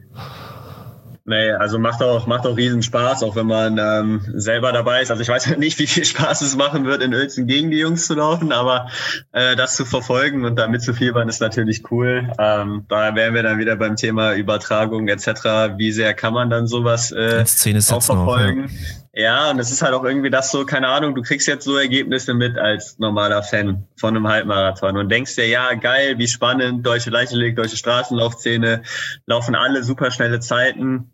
Nee, also macht auch, macht auch riesen Spaß, auch wenn man ähm, selber dabei ist. Also ich weiß nicht, wie viel Spaß es machen wird, in Uelzen gegen die Jungs zu laufen, aber äh, das zu verfolgen und damit zu fiebern ist natürlich cool. Ähm, da wären wir dann wieder beim Thema Übertragung etc. Wie sehr kann man dann sowas äh, auch verfolgen? Auch, ja. ja, und es ist halt auch irgendwie das so, keine Ahnung, du kriegst jetzt so Ergebnisse mit als normaler Fan von einem Halbmarathon und denkst dir, ja, geil, wie spannend, deutsche Leichtathletik, deutsche Straßenlaufszene, laufen alle super schnelle Zeiten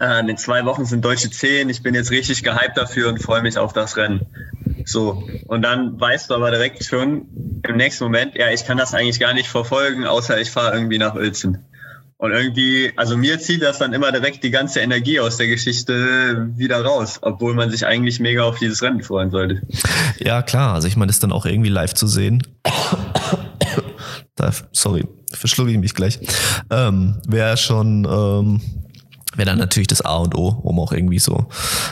äh, in zwei Wochen sind deutsche zehn. Ich bin jetzt richtig gehypt dafür und freue mich auf das Rennen. So. Und dann weißt du aber direkt schon im nächsten Moment, ja, ich kann das eigentlich gar nicht verfolgen, außer ich fahre irgendwie nach Uelzen. Und irgendwie, also mir zieht das dann immer direkt die ganze Energie aus der Geschichte wieder raus, obwohl man sich eigentlich mega auf dieses Rennen freuen sollte. Ja, klar. Also ich meine, das dann auch irgendwie live zu sehen. da, sorry, verschlucke ich mich gleich. Ähm, Wäre schon ähm, wäre dann natürlich das A und O, um auch irgendwie so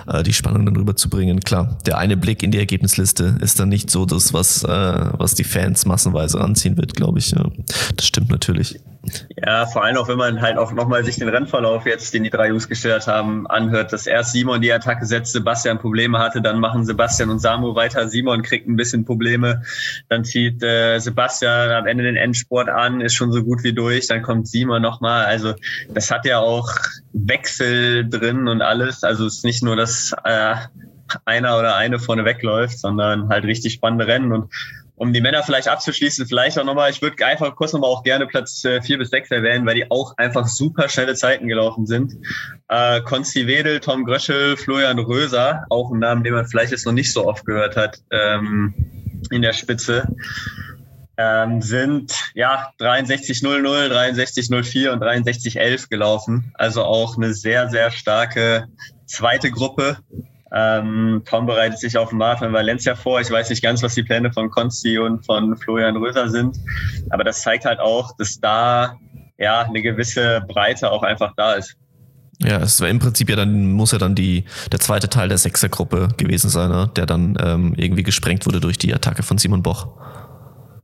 äh, die Spannung dann rüberzubringen. Klar, der eine Blick in die Ergebnisliste ist dann nicht so das, was, äh, was die Fans massenweise anziehen wird, glaube ich. Ja. Das stimmt natürlich. Ja, vor allem auch, wenn man halt auch nochmal sich den Rennverlauf jetzt, den die drei Jungs gestört haben, anhört, dass erst Simon die Attacke setzt, Sebastian Probleme hatte, dann machen Sebastian und Samu weiter. Simon kriegt ein bisschen Probleme, dann zieht äh, Sebastian am Ende den Endsport an, ist schon so gut wie durch, dann kommt Simon nochmal. Also das hat ja auch Wechsel drin und alles. Also es ist nicht nur, dass äh, einer oder eine vorne wegläuft, sondern halt richtig spannende Rennen und um die Männer vielleicht abzuschließen, vielleicht auch nochmal, ich würde einfach kurz nochmal auch gerne Platz äh, vier bis sechs erwähnen, weil die auch einfach super schnelle Zeiten gelaufen sind. Äh, Konsti Wedel, Tom Gröschel, Florian Röser, auch ein Name, den man vielleicht jetzt noch nicht so oft gehört hat, ähm, in der Spitze. Ähm, sind ja 63.00, 63.04 und 63.11 gelaufen. Also auch eine sehr, sehr starke zweite Gruppe, ähm, Tom bereitet sich auf den Marathon in Valencia vor. Ich weiß nicht ganz, was die Pläne von Konsti und von Florian Röser sind. Aber das zeigt halt auch, dass da ja eine gewisse Breite auch einfach da ist. Ja, es war im Prinzip ja dann, muss ja dann die, der zweite Teil der Sechsergruppe gewesen sein, ne? der dann ähm, irgendwie gesprengt wurde durch die Attacke von Simon Boch.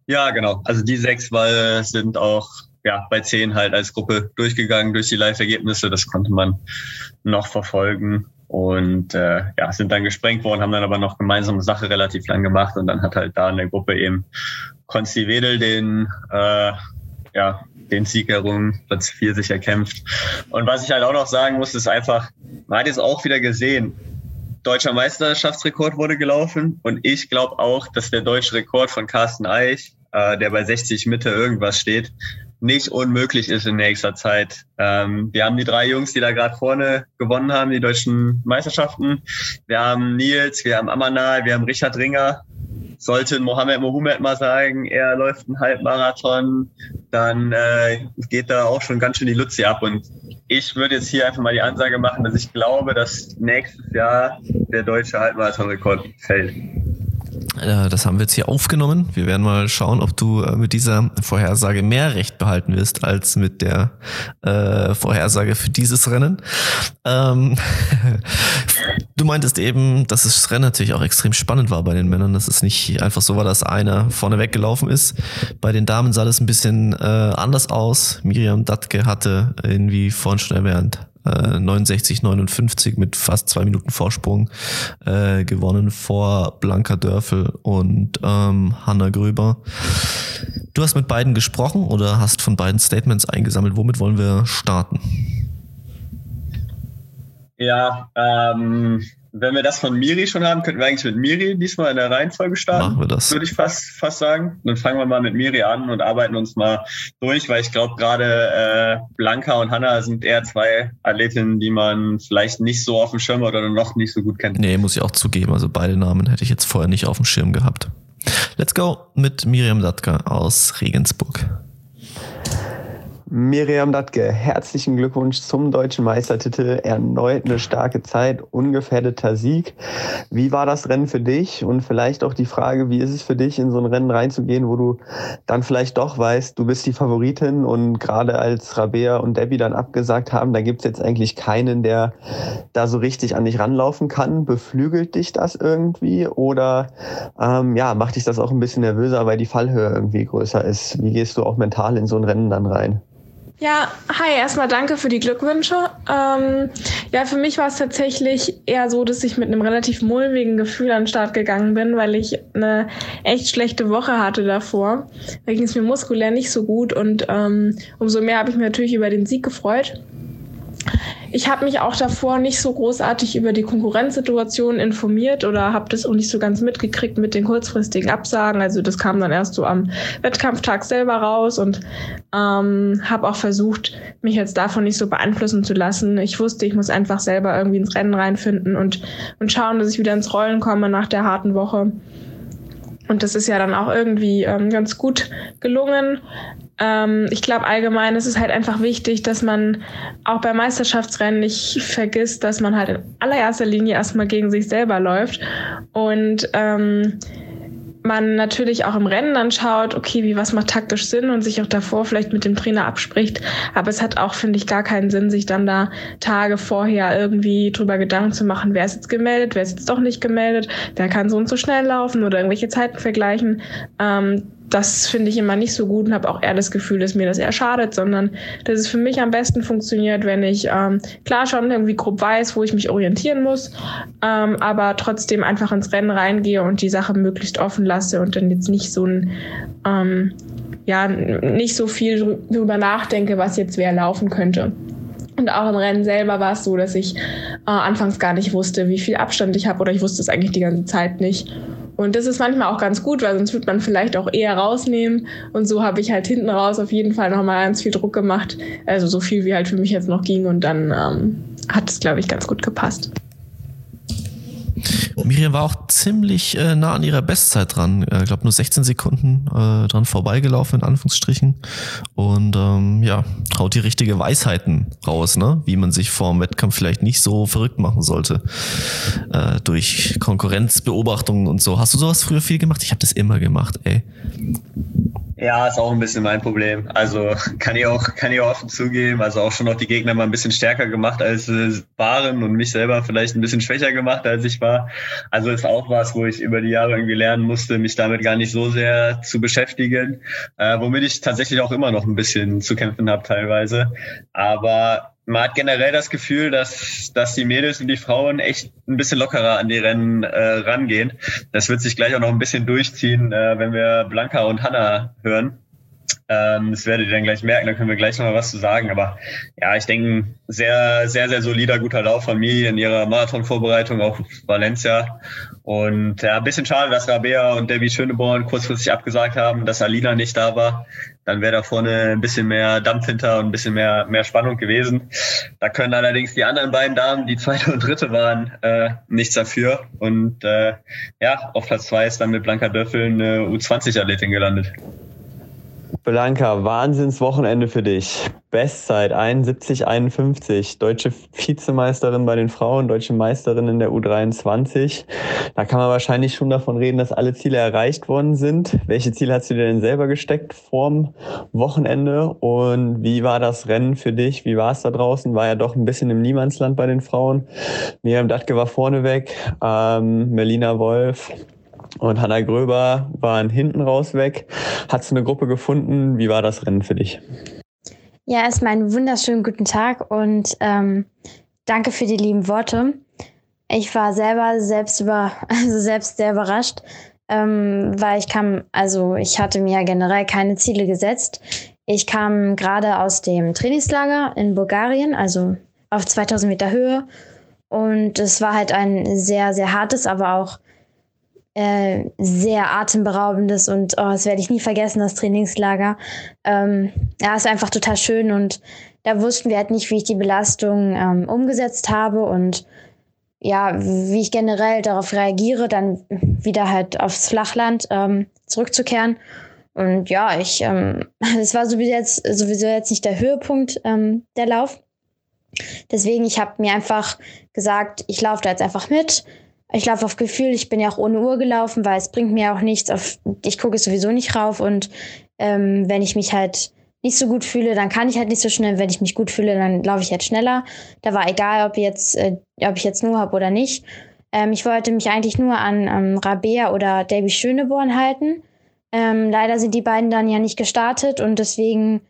Ja, genau. Also die sechs Ball sind auch ja, bei zehn halt als Gruppe durchgegangen durch die Live-Ergebnisse. Das konnte man noch verfolgen und äh, ja, sind dann gesprengt worden, haben dann aber noch gemeinsame Sache relativ lang gemacht und dann hat halt da in der Gruppe eben Konsti Wedel den äh, ja, den Sieg herum, Platz 4 sich erkämpft. Und was ich halt auch noch sagen muss, ist einfach, man hat jetzt auch wieder gesehen, deutscher Meisterschaftsrekord wurde gelaufen und ich glaube auch, dass der deutsche Rekord von Carsten Eich, äh, der bei 60 Mitte irgendwas steht, nicht unmöglich ist in nächster Zeit. Ähm, wir haben die drei Jungs, die da gerade vorne gewonnen haben, die deutschen Meisterschaften. Wir haben Nils, wir haben Amanal, wir haben Richard Ringer. Sollte Mohamed Mohamed mal sagen, er läuft einen Halbmarathon, dann äh, geht da auch schon ganz schön die Luzi ab. Und ich würde jetzt hier einfach mal die Ansage machen, dass ich glaube, dass nächstes Jahr der deutsche Halbmarathonrekord fällt. Äh, das haben wir jetzt hier aufgenommen. Wir werden mal schauen, ob du äh, mit dieser Vorhersage mehr Recht behalten wirst als mit der äh, Vorhersage für dieses Rennen. Ähm, du meintest eben, dass das Rennen natürlich auch extrem spannend war bei den Männern, dass es nicht einfach so war, dass einer vorne weggelaufen ist. Bei den Damen sah das ein bisschen äh, anders aus. Miriam Datke hatte irgendwie vorhin schon erwähnt, 69, äh, 59 mit fast zwei Minuten Vorsprung äh, gewonnen vor Blanca Dörfel und ähm, Hanna Gröber. Du hast mit beiden gesprochen oder hast von beiden Statements eingesammelt. Womit wollen wir starten? Ja, ähm, wenn wir das von Miri schon haben, könnten wir eigentlich mit Miri diesmal in der Reihenfolge starten. Machen wir das. Würde ich fast, fast sagen. Dann fangen wir mal mit Miri an und arbeiten uns mal durch, weil ich glaube, gerade äh, Blanca und Hanna sind eher zwei Athletinnen, die man vielleicht nicht so auf dem Schirm hat oder noch nicht so gut kennt. Nee, muss ich auch zugeben. Also beide Namen hätte ich jetzt vorher nicht auf dem Schirm gehabt. Let's go mit Miriam Datka aus Regensburg. Miriam Datke, herzlichen Glückwunsch zum deutschen Meistertitel. Erneut eine starke Zeit, ungefährdeter Sieg. Wie war das Rennen für dich? Und vielleicht auch die Frage, wie ist es für dich, in so ein Rennen reinzugehen, wo du dann vielleicht doch weißt, du bist die Favoritin und gerade als Rabea und Debbie dann abgesagt haben, da gibt es jetzt eigentlich keinen, der da so richtig an dich ranlaufen kann. Beflügelt dich das irgendwie? Oder ähm, ja, macht dich das auch ein bisschen nervöser, weil die Fallhöhe irgendwie größer ist? Wie gehst du auch mental in so ein Rennen dann rein? Ja, hi, erstmal danke für die Glückwünsche. Ähm, ja, für mich war es tatsächlich eher so, dass ich mit einem relativ mulmigen Gefühl an den Start gegangen bin, weil ich eine echt schlechte Woche hatte davor. Da ging es mir muskulär nicht so gut und ähm, umso mehr habe ich mich natürlich über den Sieg gefreut. Ich habe mich auch davor nicht so großartig über die Konkurrenzsituation informiert oder habe das auch nicht so ganz mitgekriegt mit den kurzfristigen Absagen. Also das kam dann erst so am Wettkampftag selber raus und ähm, habe auch versucht, mich jetzt davon nicht so beeinflussen zu lassen. Ich wusste, ich muss einfach selber irgendwie ins Rennen reinfinden und, und schauen, dass ich wieder ins Rollen komme nach der harten Woche. Und das ist ja dann auch irgendwie ähm, ganz gut gelungen. Ähm, ich glaube allgemein ist es halt einfach wichtig, dass man auch bei Meisterschaftsrennen nicht vergisst, dass man halt in allererster Linie erstmal gegen sich selber läuft und ähm, man natürlich auch im Rennen dann schaut, okay, wie was macht taktisch Sinn und sich auch davor vielleicht mit dem Trainer abspricht. Aber es hat auch, finde ich, gar keinen Sinn, sich dann da Tage vorher irgendwie drüber Gedanken zu machen, wer ist jetzt gemeldet, wer ist jetzt doch nicht gemeldet, wer kann so und so schnell laufen oder irgendwelche Zeiten vergleichen. Ähm, das finde ich immer nicht so gut und habe auch eher das Gefühl, dass mir das eher schadet, sondern dass es für mich am besten funktioniert, wenn ich ähm, klar schon irgendwie grob weiß, wo ich mich orientieren muss, ähm, aber trotzdem einfach ins Rennen reingehe und die Sache möglichst offen lasse und dann jetzt nicht so ein ähm, ja nicht so viel drüber nachdenke, was jetzt wer laufen könnte. Und auch im Rennen selber war es so, dass ich äh, anfangs gar nicht wusste, wie viel Abstand ich habe oder ich wusste es eigentlich die ganze Zeit nicht. Und das ist manchmal auch ganz gut, weil sonst wird man vielleicht auch eher rausnehmen. Und so habe ich halt hinten raus auf jeden Fall nochmal ganz viel Druck gemacht. Also so viel, wie halt für mich jetzt noch ging. Und dann ähm, hat es, glaube ich, ganz gut gepasst. Miriam war auch ziemlich äh, nah an ihrer Bestzeit dran. Ich äh, glaube nur 16 Sekunden äh, dran vorbeigelaufen, in Anführungsstrichen. Und ähm, ja, haut die richtige Weisheiten raus, ne? Wie man sich vor dem Wettkampf vielleicht nicht so verrückt machen sollte. Äh, durch Konkurrenzbeobachtungen und so. Hast du sowas früher viel gemacht? Ich habe das immer gemacht, ey. Ja, ist auch ein bisschen mein Problem. Also kann ich auch, kann ich auch offen zugeben. Also auch schon noch die Gegner mal ein bisschen stärker gemacht, als sie waren und mich selber vielleicht ein bisschen schwächer gemacht, als ich war. Also ist auch was, wo ich über die Jahre irgendwie lernen musste, mich damit gar nicht so sehr zu beschäftigen, äh, womit ich tatsächlich auch immer noch ein bisschen zu kämpfen habe teilweise. Aber man hat generell das Gefühl, dass, dass die Mädels und die Frauen echt ein bisschen lockerer an die Rennen äh, rangehen. Das wird sich gleich auch noch ein bisschen durchziehen, äh, wenn wir Blanca und Hanna hören. Ähm, das werdet ihr dann gleich merken, da können wir gleich noch mal was zu sagen. Aber ja, ich denke, sehr, sehr, sehr solider, guter Lauf von mir in ihrer Marathonvorbereitung auf Valencia. Und ja, ein bisschen schade, dass Rabea und Debbie Schöneborn kurzfristig abgesagt haben, dass Alina nicht da war. Dann wäre da vorne ein bisschen mehr Dampf hinter und ein bisschen mehr, mehr Spannung gewesen. Da können allerdings die anderen beiden Damen, die zweite und dritte waren, äh, nichts dafür. Und äh, ja, auf Platz zwei ist dann mit Blanca Döffel eine U20-Athletin gelandet. Blanca, Wahnsinnswochenende für dich. Bestzeit 71,51. Deutsche Vizemeisterin bei den Frauen, deutsche Meisterin in der U23. Da kann man wahrscheinlich schon davon reden, dass alle Ziele erreicht worden sind. Welche Ziele hast du dir denn selber gesteckt vorm Wochenende? Und wie war das Rennen für dich? Wie war es da draußen? War ja doch ein bisschen im Niemandsland bei den Frauen. Miriam Dattke war vorneweg, ähm, Melina Wolf, und Hanna Gröber waren hinten raus weg. Hast du eine Gruppe gefunden? Wie war das Rennen für dich? Ja, erstmal einen wunderschönen guten Tag und ähm, danke für die lieben Worte. Ich war selber selbst über, also selbst sehr überrascht, ähm, weil ich kam, also ich hatte mir generell keine Ziele gesetzt. Ich kam gerade aus dem Trainingslager in Bulgarien, also auf 2000 Meter Höhe. Und es war halt ein sehr, sehr hartes, aber auch äh, sehr atemberaubendes und oh, das werde ich nie vergessen, das Trainingslager. Ähm, ja, ist einfach total schön und da wussten wir halt nicht, wie ich die Belastung ähm, umgesetzt habe und ja, wie ich generell darauf reagiere, dann wieder halt aufs Flachland ähm, zurückzukehren. Und ja, ich, ähm, es war sowieso jetzt, sowieso jetzt nicht der Höhepunkt ähm, der Lauf. Deswegen, ich habe mir einfach gesagt, ich laufe da jetzt einfach mit. Ich laufe auf Gefühl, ich bin ja auch ohne Uhr gelaufen, weil es bringt mir auch nichts. Auf, ich gucke sowieso nicht rauf und ähm, wenn ich mich halt nicht so gut fühle, dann kann ich halt nicht so schnell. Wenn ich mich gut fühle, dann laufe ich halt schneller. Da war egal, ob jetzt, äh, ob ich jetzt nur habe oder nicht. Ähm, ich wollte mich eigentlich nur an ähm, Rabea oder Davy Schöneborn halten. Ähm, leider sind die beiden dann ja nicht gestartet und deswegen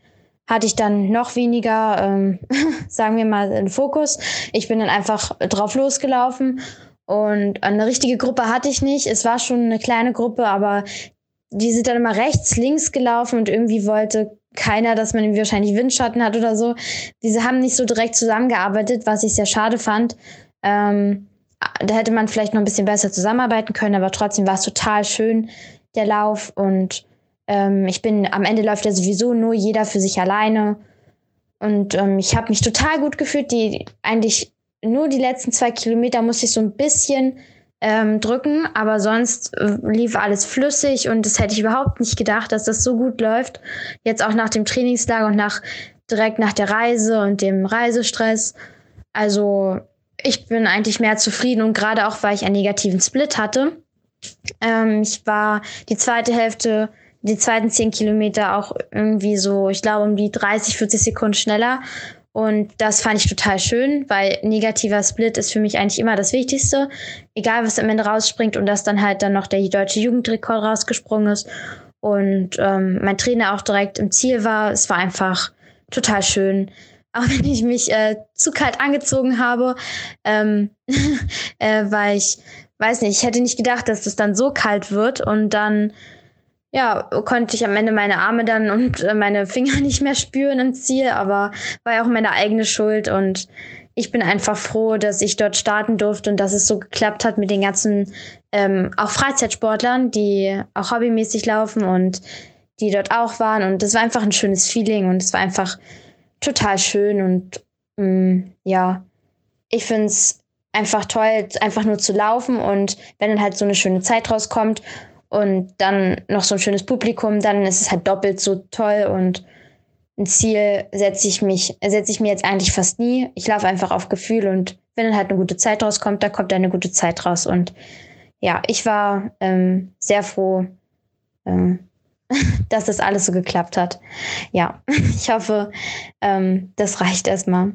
hatte ich dann noch weniger, ähm, sagen wir mal, einen Fokus. Ich bin dann einfach drauf losgelaufen und eine richtige Gruppe hatte ich nicht. Es war schon eine kleine Gruppe, aber die sind dann immer rechts, links gelaufen und irgendwie wollte keiner, dass man irgendwie wahrscheinlich Windschatten hat oder so. Diese haben nicht so direkt zusammengearbeitet, was ich sehr schade fand. Ähm, da hätte man vielleicht noch ein bisschen besser zusammenarbeiten können, aber trotzdem war es total schön, der Lauf. Und ähm, ich bin, am Ende läuft ja sowieso nur jeder für sich alleine. Und ähm, ich habe mich total gut gefühlt. Die eigentlich nur die letzten zwei Kilometer musste ich so ein bisschen ähm, drücken, aber sonst äh, lief alles flüssig und das hätte ich überhaupt nicht gedacht, dass das so gut läuft. Jetzt auch nach dem Trainingslager und nach direkt nach der Reise und dem Reisestress. Also ich bin eigentlich mehr zufrieden und gerade auch, weil ich einen negativen Split hatte. Ähm, ich war die zweite Hälfte, die zweiten zehn Kilometer auch irgendwie so, ich glaube, um die 30, 40 Sekunden schneller und das fand ich total schön, weil negativer Split ist für mich eigentlich immer das Wichtigste. Egal, was am Ende rausspringt und dass dann halt dann noch der deutsche Jugendrekord rausgesprungen ist. und ähm, mein Trainer auch direkt im Ziel war. Es war einfach total schön. Auch wenn ich mich äh, zu kalt angezogen habe, ähm, äh, weil ich, weiß nicht, ich hätte nicht gedacht, dass es das dann so kalt wird und dann ja, konnte ich am Ende meine Arme dann und äh, meine Finger nicht mehr spüren im Ziel, aber war ja auch meine eigene Schuld und ich bin einfach froh, dass ich dort starten durfte und dass es so geklappt hat mit den ganzen ähm, auch Freizeitsportlern, die auch hobbymäßig laufen und die dort auch waren. Und das war einfach ein schönes Feeling und es war einfach total schön. Und ähm, ja, ich finde es einfach toll, einfach nur zu laufen und wenn dann halt so eine schöne Zeit rauskommt und dann noch so ein schönes Publikum, dann ist es halt doppelt so toll und ein Ziel setze ich mich, setze ich mir jetzt eigentlich fast nie. Ich laufe einfach auf Gefühl und wenn dann halt eine gute Zeit rauskommt, dann kommt eine gute Zeit raus. Und ja, ich war ähm, sehr froh, ähm, dass das alles so geklappt hat. Ja, ich hoffe, ähm, das reicht erstmal.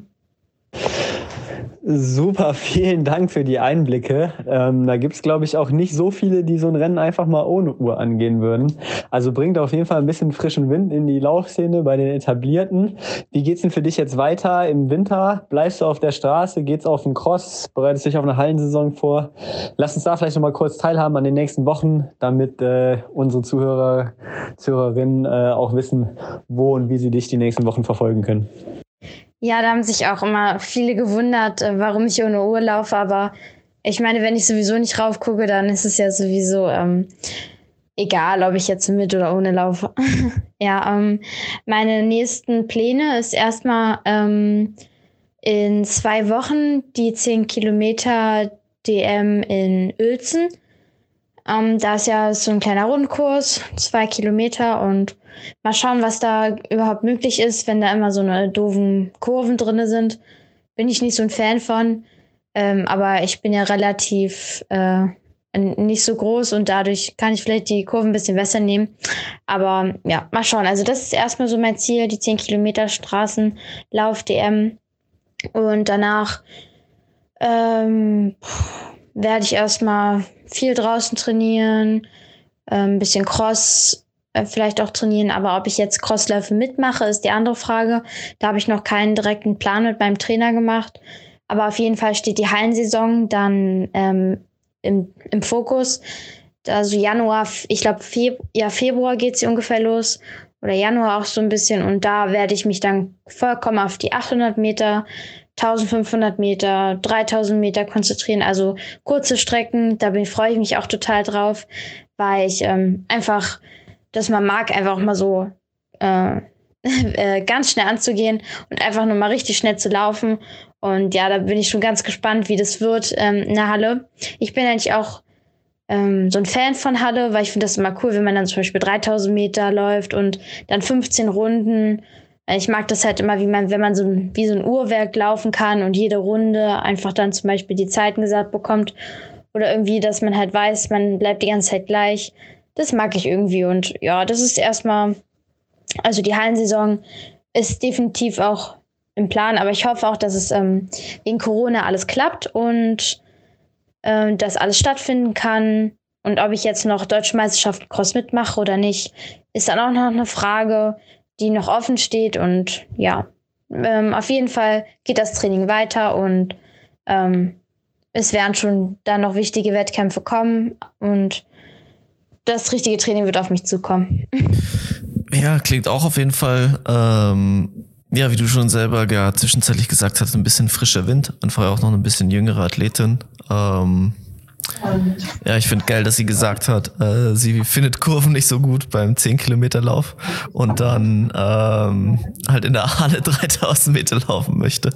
Super, vielen Dank für die Einblicke. Ähm, da gibt's glaube ich, auch nicht so viele, die so ein Rennen einfach mal ohne Uhr angehen würden. Also bringt auf jeden Fall ein bisschen frischen Wind in die Laufszene bei den Etablierten. Wie geht's denn für dich jetzt weiter im Winter? Bleibst du auf der Straße? Geht's auf den Cross? Bereitest du dich auf eine Hallensaison vor? Lass uns da vielleicht noch mal kurz teilhaben an den nächsten Wochen, damit äh, unsere Zuhörer, Zuhörerinnen äh, auch wissen, wo und wie sie dich die nächsten Wochen verfolgen können. Ja, da haben sich auch immer viele gewundert, äh, warum ich ohne Uhr laufe. Aber ich meine, wenn ich sowieso nicht raufgucke, dann ist es ja sowieso ähm, egal, ob ich jetzt mit oder ohne laufe. ja, ähm, meine nächsten Pläne ist erstmal ähm, in zwei Wochen die 10 Kilometer DM in Uelzen. Ähm, da ist ja so ein kleiner Rundkurs, zwei Kilometer und Mal schauen, was da überhaupt möglich ist, wenn da immer so eine doofen Kurven drin sind. Bin ich nicht so ein Fan von. Ähm, aber ich bin ja relativ äh, nicht so groß und dadurch kann ich vielleicht die Kurven ein bisschen besser nehmen. Aber ja, mal schauen. Also das ist erstmal so mein Ziel, die 10 Kilometer Straßenlauf DM. Und danach ähm, werde ich erstmal viel draußen trainieren, äh, ein bisschen Cross äh, vielleicht auch trainieren. Aber ob ich jetzt Crossläufe mitmache, ist die andere Frage. Da habe ich noch keinen direkten Plan mit meinem Trainer gemacht. Aber auf jeden Fall steht die Hallensaison dann ähm, im, im Fokus. Also Januar, ich glaube, Feb ja, Februar geht sie ungefähr los. Oder Januar auch so ein bisschen. Und da werde ich mich dann vollkommen auf die 800 Meter 1500 Meter, 3000 Meter konzentrieren, also kurze Strecken. Da freue ich mich auch total drauf, weil ich ähm, einfach dass man mag, einfach mal so äh, äh, ganz schnell anzugehen und einfach nur mal richtig schnell zu laufen. Und ja, da bin ich schon ganz gespannt, wie das wird ähm, in der Halle. Ich bin eigentlich auch ähm, so ein Fan von Halle, weil ich finde das immer cool, wenn man dann zum Beispiel 3000 Meter läuft und dann 15 Runden. Ich mag das halt immer, wie man, wenn man so wie so ein Uhrwerk laufen kann und jede Runde einfach dann zum Beispiel die Zeiten gesagt bekommt. Oder irgendwie, dass man halt weiß, man bleibt die ganze Zeit gleich das mag ich irgendwie. Und ja, das ist erstmal, also die Hallensaison ist definitiv auch im Plan, aber ich hoffe auch, dass es ähm, wegen Corona alles klappt und ähm, dass alles stattfinden kann. Und ob ich jetzt noch Deutsche Meisterschaft Cross mitmache oder nicht, ist dann auch noch eine Frage, die noch offen steht. Und ja, ähm, auf jeden Fall geht das Training weiter und ähm, es werden schon dann noch wichtige Wettkämpfe kommen. Und das richtige Training wird auf mich zukommen. Ja, klingt auch auf jeden Fall, ähm, ja, wie du schon selber ja zwischenzeitlich gesagt hast, ein bisschen frischer Wind und vorher auch noch ein bisschen jüngere Athletin. Ähm, ja, ich finde geil, dass sie gesagt hat, äh, sie findet Kurven nicht so gut beim 10 Kilometer Lauf und dann ähm, halt in der Halle 3000 Meter laufen möchte.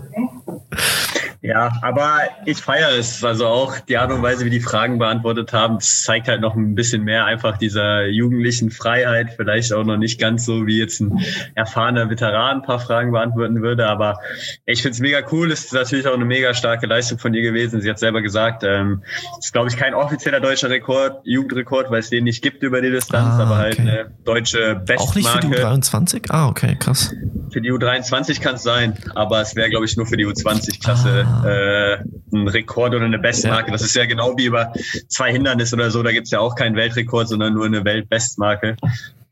Ja, aber ich feiere es. Also auch die Art und Weise, wie die Fragen beantwortet haben, zeigt halt noch ein bisschen mehr einfach dieser jugendlichen Freiheit. Vielleicht auch noch nicht ganz so, wie jetzt ein erfahrener Veteran ein paar Fragen beantworten würde. Aber ich finde es mega cool. Es ist natürlich auch eine mega starke Leistung von dir gewesen. Sie hat selber gesagt, ähm, ist, glaube ich, kein offizieller deutscher Rekord, Jugendrekord, weil es den nicht gibt über die Distanz, ah, aber halt eine deutsche Bestmarke. Auch nicht für die U23? Ah, okay, krass. Für die U23 kann es sein, aber es wäre, glaube ich, nur für die U20-Klasse ah. äh, ein Rekord oder eine Bestmarke. Das ist ja genau wie über zwei Hindernisse oder so, da gibt es ja auch keinen Weltrekord, sondern nur eine Weltbestmarke.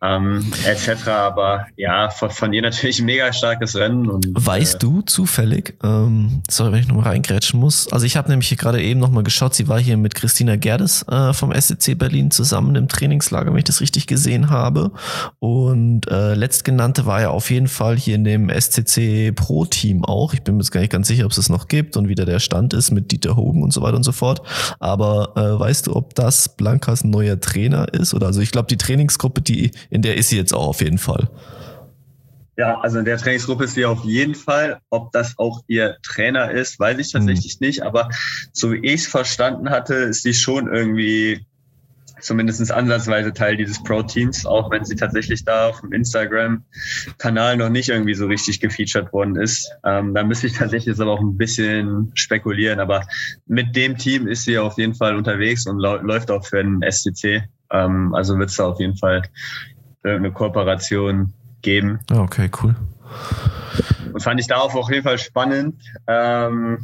Ähm, etc. Aber ja, von, von ihr natürlich ein mega starkes Rennen. Und, weißt äh, du zufällig, ähm, sorry, wenn ich nochmal reingrätschen muss, also ich habe nämlich hier gerade eben nochmal geschaut, sie war hier mit Christina Gerdes äh, vom SCC Berlin zusammen im Trainingslager, wenn ich das richtig gesehen habe. Und äh, letztgenannte war ja auf jeden Fall hier in dem SCC Pro-Team auch. Ich bin mir jetzt gar nicht ganz sicher, ob es es noch gibt und wie der Stand ist mit Dieter Hogen und so weiter und so fort. Aber äh, weißt du, ob das Blankas neuer Trainer ist? Oder also ich glaube, die Trainingsgruppe, die in der ist sie jetzt auch auf jeden Fall. Ja, also in der Trainingsgruppe ist sie auf jeden Fall. Ob das auch ihr Trainer ist, weiß ich tatsächlich mhm. nicht. Aber so wie ich es verstanden hatte, ist sie schon irgendwie zumindest ansatzweise Teil dieses Pro-Teams, auch wenn sie tatsächlich da auf dem Instagram-Kanal noch nicht irgendwie so richtig gefeatured worden ist. Ähm, da müsste ich tatsächlich jetzt aber auch ein bisschen spekulieren. Aber mit dem Team ist sie auf jeden Fall unterwegs und läuft auch für den SCC. Ähm, also wird es da auf jeden Fall eine Kooperation geben. Okay, cool. Und fand ich darauf auf jeden Fall spannend. Ähm,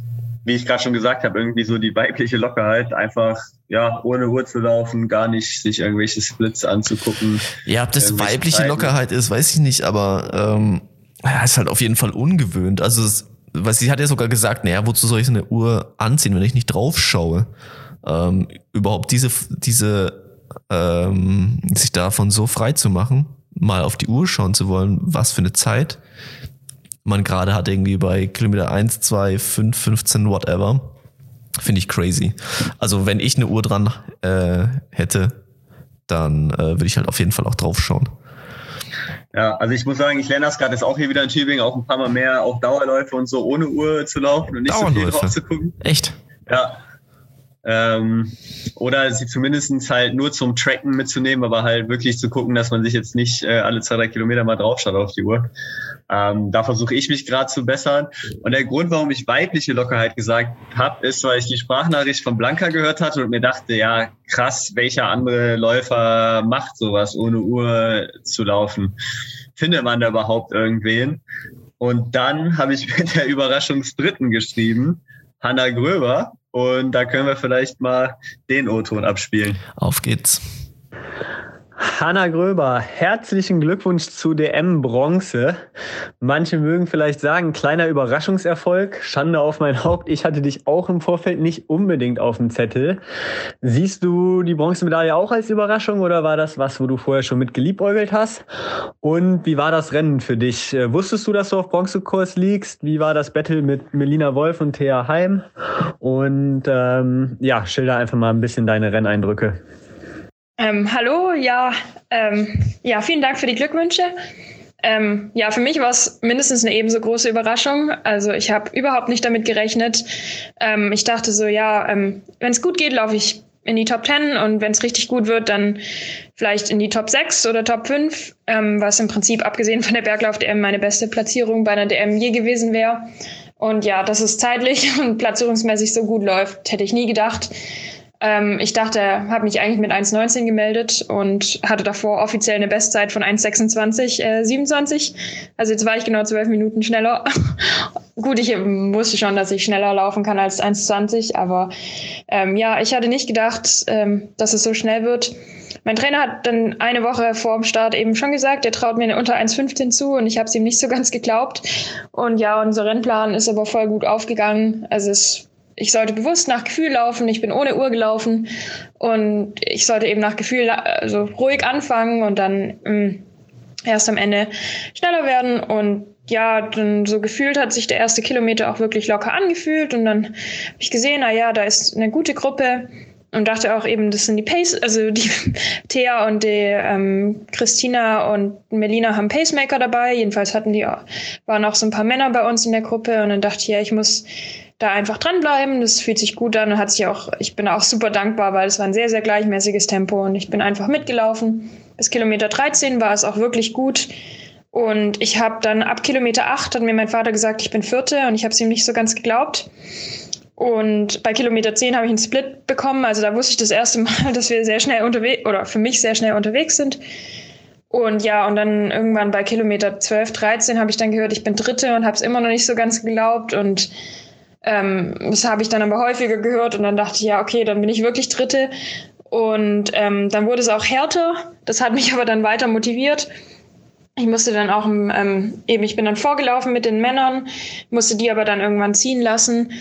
wie ich gerade schon gesagt habe, irgendwie so die weibliche Lockerheit, einfach ja ohne Uhr zu laufen, gar nicht sich irgendwelche Splits anzugucken. Ja, ob das weibliche Zeiten. Lockerheit ist, weiß ich nicht, aber ähm, ja, ist halt auf jeden Fall ungewöhnt. Also, es, weil sie hat ja sogar gesagt, naja, wozu soll ich so eine Uhr anziehen, wenn ich nicht drauf schaue? Ähm, überhaupt diese, diese ähm, sich davon so frei zu machen, mal auf die Uhr schauen zu wollen, was für eine Zeit man gerade hat, irgendwie bei Kilometer 1, 2, 5, 15, whatever. Finde ich crazy. Also wenn ich eine Uhr dran äh, hätte, dann äh, würde ich halt auf jeden Fall auch drauf schauen. Ja, also ich muss sagen, ich lerne das gerade jetzt auch hier wieder in Tübingen, auch ein paar Mal mehr auf Dauerläufe und so ohne Uhr zu laufen und nicht so viel drauf zu gucken. Echt? Ja, ähm, oder sie zumindest halt nur zum Tracken mitzunehmen, aber halt wirklich zu gucken, dass man sich jetzt nicht äh, alle zwei, drei Kilometer mal draufschaut auf die Uhr. Ähm, da versuche ich mich gerade zu bessern. Und der Grund, warum ich weibliche Lockerheit gesagt habe, ist, weil ich die Sprachnachricht von Blanca gehört hatte und mir dachte, ja, krass, welcher andere Läufer macht sowas, ohne Uhr zu laufen? Findet man da überhaupt irgendwen? Und dann habe ich mit der Überraschungsdritten geschrieben, Hanna Gröber, und da können wir vielleicht mal den O-Ton abspielen. Auf geht's. Hanna Gröber, herzlichen Glückwunsch zu DM Bronze. Manche mögen vielleicht sagen, kleiner Überraschungserfolg, Schande auf mein Haupt. Ich hatte dich auch im Vorfeld nicht unbedingt auf dem Zettel. Siehst du die Bronzemedaille auch als Überraschung oder war das was, wo du vorher schon mit geliebäugelt hast? Und wie war das Rennen für dich? Äh, wusstest du, dass du auf Bronzekurs liegst? Wie war das Battle mit Melina Wolf und Thea Heim? Und ähm, ja, schilder einfach mal ein bisschen deine Renneindrücke. Ähm, hallo, ja, ähm, ja, vielen Dank für die Glückwünsche. Ähm, ja, für mich war es mindestens eine ebenso große Überraschung. Also ich habe überhaupt nicht damit gerechnet. Ähm, ich dachte so, ja, ähm, wenn es gut geht, laufe ich in die Top 10 und wenn es richtig gut wird, dann vielleicht in die Top 6 oder Top 5, ähm, was im Prinzip abgesehen von der Berglauf-DM meine beste Platzierung bei einer DM je gewesen wäre. Und ja, dass es zeitlich und platzierungsmäßig so gut läuft, hätte ich nie gedacht. Ähm, ich dachte, habe mich eigentlich mit 1,19 gemeldet und hatte davor offiziell eine Bestzeit von 1,26, äh, 27. Also jetzt war ich genau zwölf Minuten schneller. Gut, ich wusste schon, dass ich schneller laufen kann als 1,20, aber ähm, ja, ich hatte nicht gedacht, ähm, dass es so schnell wird. Mein Trainer hat dann eine Woche vor dem Start eben schon gesagt, er traut mir eine unter 1,15 zu und ich habe es ihm nicht so ganz geglaubt. Und ja, unser Rennplan ist aber voll gut aufgegangen. Also es ich sollte bewusst nach Gefühl laufen. Ich bin ohne Uhr gelaufen und ich sollte eben nach Gefühl also ruhig anfangen und dann mh, mm, erst am Ende schneller werden. Und ja, dann so gefühlt hat sich der erste Kilometer auch wirklich locker angefühlt und dann habe ich gesehen, na ja, da ist eine gute Gruppe und dachte auch eben, das sind die Pace, also die Thea und die ähm, Christina und Melina haben Pacemaker dabei. Jedenfalls hatten die waren auch so ein paar Männer bei uns in der Gruppe und dann dachte ich, ja, ich muss da einfach dranbleiben. Das fühlt sich gut an und hat sich auch, ich bin auch super dankbar, weil es war ein sehr, sehr gleichmäßiges Tempo und ich bin einfach mitgelaufen. Bis Kilometer 13 war es auch wirklich gut. Und ich habe dann ab Kilometer 8 hat mir mein Vater gesagt, ich bin Vierte und ich habe es ihm nicht so ganz geglaubt. Und bei Kilometer 10 habe ich einen Split bekommen. Also da wusste ich das erste Mal, dass wir sehr schnell unterwegs oder für mich sehr schnell unterwegs sind. Und ja, und dann irgendwann bei Kilometer 12, 13 habe ich dann gehört, ich bin Dritte und habe es immer noch nicht so ganz geglaubt. Und ähm, das habe ich dann aber häufiger gehört und dann dachte ich, ja, okay, dann bin ich wirklich Dritte. Und ähm, dann wurde es auch härter. Das hat mich aber dann weiter motiviert. Ich musste dann auch, ähm, eben, ich bin dann vorgelaufen mit den Männern, musste die aber dann irgendwann ziehen lassen.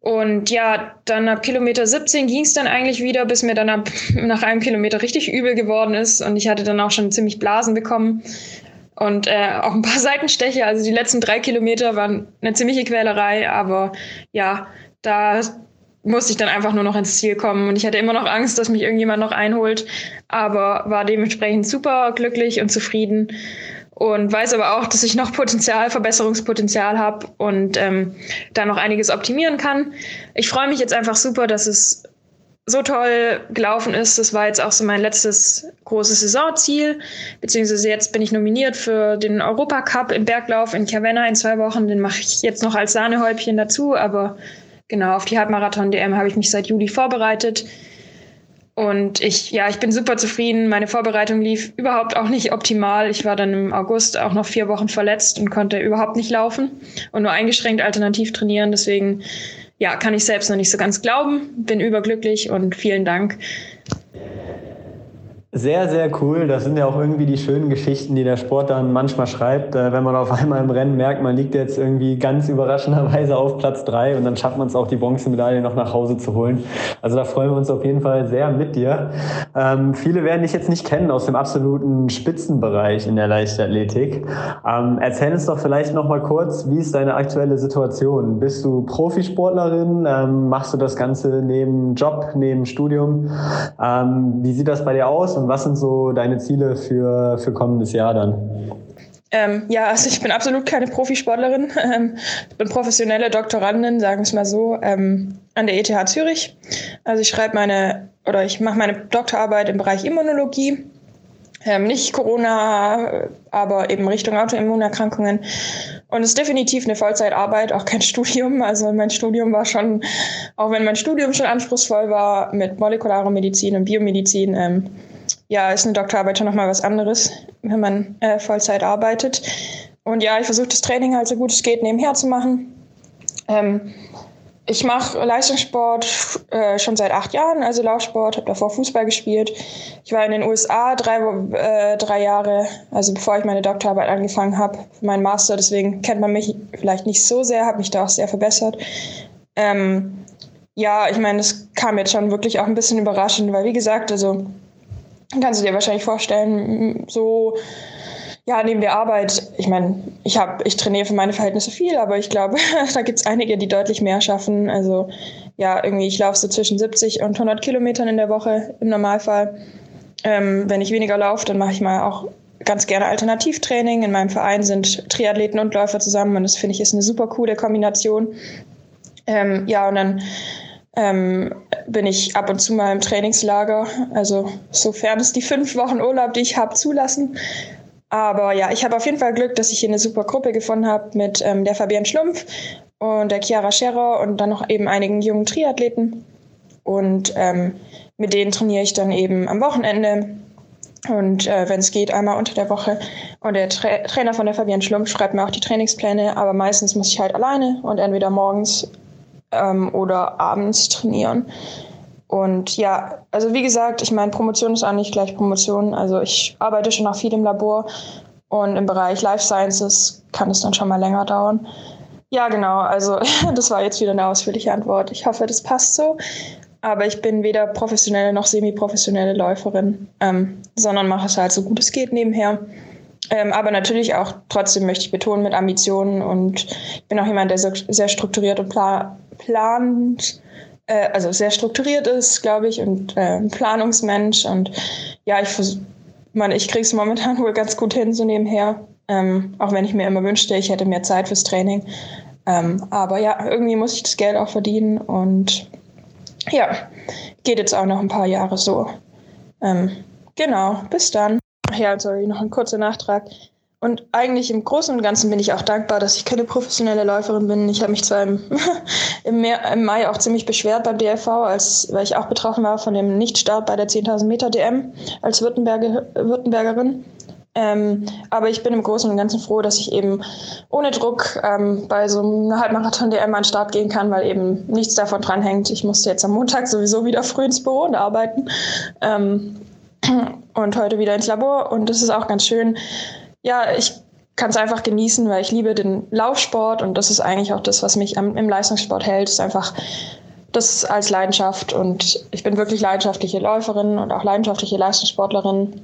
Und ja, dann ab Kilometer 17 ging es dann eigentlich wieder, bis mir dann ab, nach einem Kilometer richtig übel geworden ist. Und ich hatte dann auch schon ziemlich Blasen bekommen und äh, auch ein paar Seitensteche. Also die letzten drei Kilometer waren eine ziemliche Quälerei, aber ja, da musste ich dann einfach nur noch ins Ziel kommen. Und ich hatte immer noch Angst, dass mich irgendjemand noch einholt, aber war dementsprechend super glücklich und zufrieden und weiß aber auch, dass ich noch Potenzial, Verbesserungspotenzial habe und ähm, da noch einiges optimieren kann. Ich freue mich jetzt einfach super, dass es so toll gelaufen ist. Das war jetzt auch so mein letztes großes Saisonziel, beziehungsweise jetzt bin ich nominiert für den Europacup im Berglauf in Chiavenna in zwei Wochen. Den mache ich jetzt noch als Sahnehäubchen dazu, aber genau auf die Halbmarathon-DM habe ich mich seit Juli vorbereitet. Und ich, ja, ich bin super zufrieden. Meine Vorbereitung lief überhaupt auch nicht optimal. Ich war dann im August auch noch vier Wochen verletzt und konnte überhaupt nicht laufen und nur eingeschränkt alternativ trainieren. Deswegen, ja, kann ich selbst noch nicht so ganz glauben. Bin überglücklich und vielen Dank. Sehr, sehr cool. Das sind ja auch irgendwie die schönen Geschichten, die der Sport dann manchmal schreibt. Äh, wenn man auf einmal im Rennen merkt, man liegt jetzt irgendwie ganz überraschenderweise auf Platz drei und dann schafft man es auch, die Bronzemedaille noch nach Hause zu holen. Also da freuen wir uns auf jeden Fall sehr mit dir. Ähm, viele werden dich jetzt nicht kennen aus dem absoluten Spitzenbereich in der Leichtathletik. Ähm, erzähl uns doch vielleicht noch mal kurz, wie ist deine aktuelle Situation? Bist du Profisportlerin? Ähm, machst du das Ganze neben Job, neben Studium? Ähm, wie sieht das bei dir aus? Und was sind so deine Ziele für, für kommendes Jahr dann? Ähm, ja, also ich bin absolut keine Profisportlerin. Ähm, ich bin professionelle Doktorandin, sagen wir es mal so, ähm, an der ETH Zürich. Also ich schreibe meine oder ich mache meine Doktorarbeit im Bereich Immunologie. Ähm, nicht Corona, aber eben Richtung Autoimmunerkrankungen. Und es ist definitiv eine Vollzeitarbeit, auch kein Studium. Also mein Studium war schon, auch wenn mein Studium schon anspruchsvoll war mit molekularer Medizin und Biomedizin, ähm, ja, ist eine Doktorarbeit schon nochmal was anderes, wenn man äh, Vollzeit arbeitet. Und ja, ich versuche das Training halt so gut es geht nebenher zu machen. Ähm, ich mache Leistungssport äh, schon seit acht Jahren, also Laufsport, habe davor Fußball gespielt. Ich war in den USA drei, äh, drei Jahre, also bevor ich meine Doktorarbeit angefangen habe, meinen Master. Deswegen kennt man mich vielleicht nicht so sehr, habe mich da auch sehr verbessert. Ähm, ja, ich meine, das kam jetzt schon wirklich auch ein bisschen überraschend, weil wie gesagt, also kannst du dir wahrscheinlich vorstellen, so ja, neben der Arbeit, ich meine, ich habe, ich trainiere für meine Verhältnisse viel, aber ich glaube, da gibt es einige, die deutlich mehr schaffen. Also ja, irgendwie, ich laufe so zwischen 70 und 100 Kilometern in der Woche im Normalfall. Ähm, wenn ich weniger laufe, dann mache ich mal auch ganz gerne Alternativtraining. In meinem Verein sind Triathleten und Läufer zusammen und das finde ich ist eine super coole Kombination. Ähm, ja, und dann ähm, bin ich ab und zu mal im Trainingslager. Also sofern es die fünf Wochen Urlaub, die ich habe, zulassen. Aber ja, ich habe auf jeden Fall Glück, dass ich hier eine super Gruppe gefunden habe mit ähm, der Fabienne Schlumpf und der Chiara Scherer und dann noch eben einigen jungen Triathleten. Und ähm, mit denen trainiere ich dann eben am Wochenende und äh, wenn es geht, einmal unter der Woche. Und der Tra Trainer von der Fabienne Schlumpf schreibt mir auch die Trainingspläne, aber meistens muss ich halt alleine und entweder morgens ähm, oder abends trainieren. Und ja, also wie gesagt, ich meine, Promotion ist auch nicht gleich Promotion. Also ich arbeite schon noch viel im Labor und im Bereich Life Sciences kann es dann schon mal länger dauern. Ja, genau. Also das war jetzt wieder eine ausführliche Antwort. Ich hoffe, das passt so. Aber ich bin weder professionelle noch semi-professionelle Läuferin, ähm, sondern mache es halt so gut es geht nebenher. Ähm, aber natürlich auch trotzdem möchte ich betonen mit Ambitionen und ich bin auch jemand, der sehr strukturiert und plan plant, äh, also sehr strukturiert ist, glaube ich, und äh, Planungsmensch. Und ja, ich man, ich kriege es momentan wohl ganz gut hin, so nebenher. Ähm, auch wenn ich mir immer wünschte, ich hätte mehr Zeit fürs Training. Ähm, aber ja, irgendwie muss ich das Geld auch verdienen und ja, geht jetzt auch noch ein paar Jahre so. Ähm, genau, bis dann. Ach ja, sorry, noch ein kurzer Nachtrag. Und eigentlich im Großen und Ganzen bin ich auch dankbar, dass ich keine professionelle Läuferin bin. Ich habe mich zwar im, im, im, Mai auch ziemlich beschwert beim DLV, als, weil ich auch betroffen war von dem Nichtstart bei der 10.000 Meter DM als Württemberger, Württembergerin. Ähm, aber ich bin im Großen und Ganzen froh, dass ich eben ohne Druck ähm, bei so einem Halbmarathon-DM an den Start gehen kann, weil eben nichts davon dranhängt. Ich musste jetzt am Montag sowieso wieder früh ins Büro und arbeiten ähm, und heute wieder ins Labor und das ist auch ganz schön. Ja, ich kann es einfach genießen, weil ich liebe den Laufsport und das ist eigentlich auch das, was mich am, im Leistungssport hält, ist einfach das als Leidenschaft und ich bin wirklich leidenschaftliche Läuferin und auch leidenschaftliche Leistungssportlerin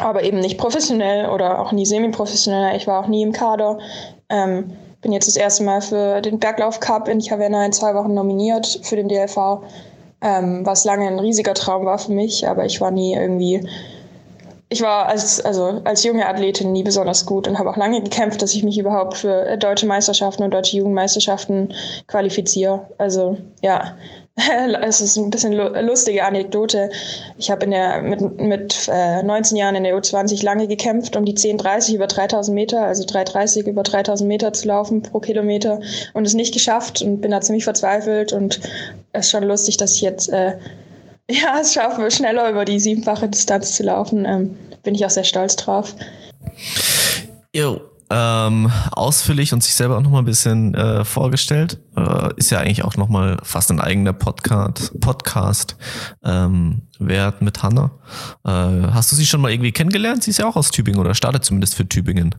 aber eben nicht professionell oder auch nie semi-professionell. Ich war auch nie im Kader. Ähm, bin jetzt das erste Mal für den Berglauf Cup in Chavena in zwei Wochen nominiert für den DLV, ähm, was lange ein riesiger Traum war für mich, aber ich war nie irgendwie ich war als, also als junge Athletin nie besonders gut und habe auch lange gekämpft, dass ich mich überhaupt für deutsche Meisterschaften und deutsche Jugendmeisterschaften qualifiziere. Also ja, es ist ein bisschen lustige Anekdote. Ich habe in der, mit, mit äh, 19 Jahren in der U20 lange gekämpft, um die 10,30 über 3000 Meter, also 3,30 über 3000 Meter zu laufen pro Kilometer und es nicht geschafft und bin da ziemlich verzweifelt und es ist schon lustig, dass ich jetzt äh, ja, es schaffe, schneller über die siebenfache Distanz zu laufen. Ähm, bin ich auch sehr stolz drauf. Jo, ähm, ausführlich und sich selber auch nochmal ein bisschen äh, vorgestellt. Äh, ist ja eigentlich auch nochmal fast ein eigener Podcast, Podcast ähm, wert mit Hanna. Äh, hast du sie schon mal irgendwie kennengelernt? Sie ist ja auch aus Tübingen oder startet zumindest für Tübingen.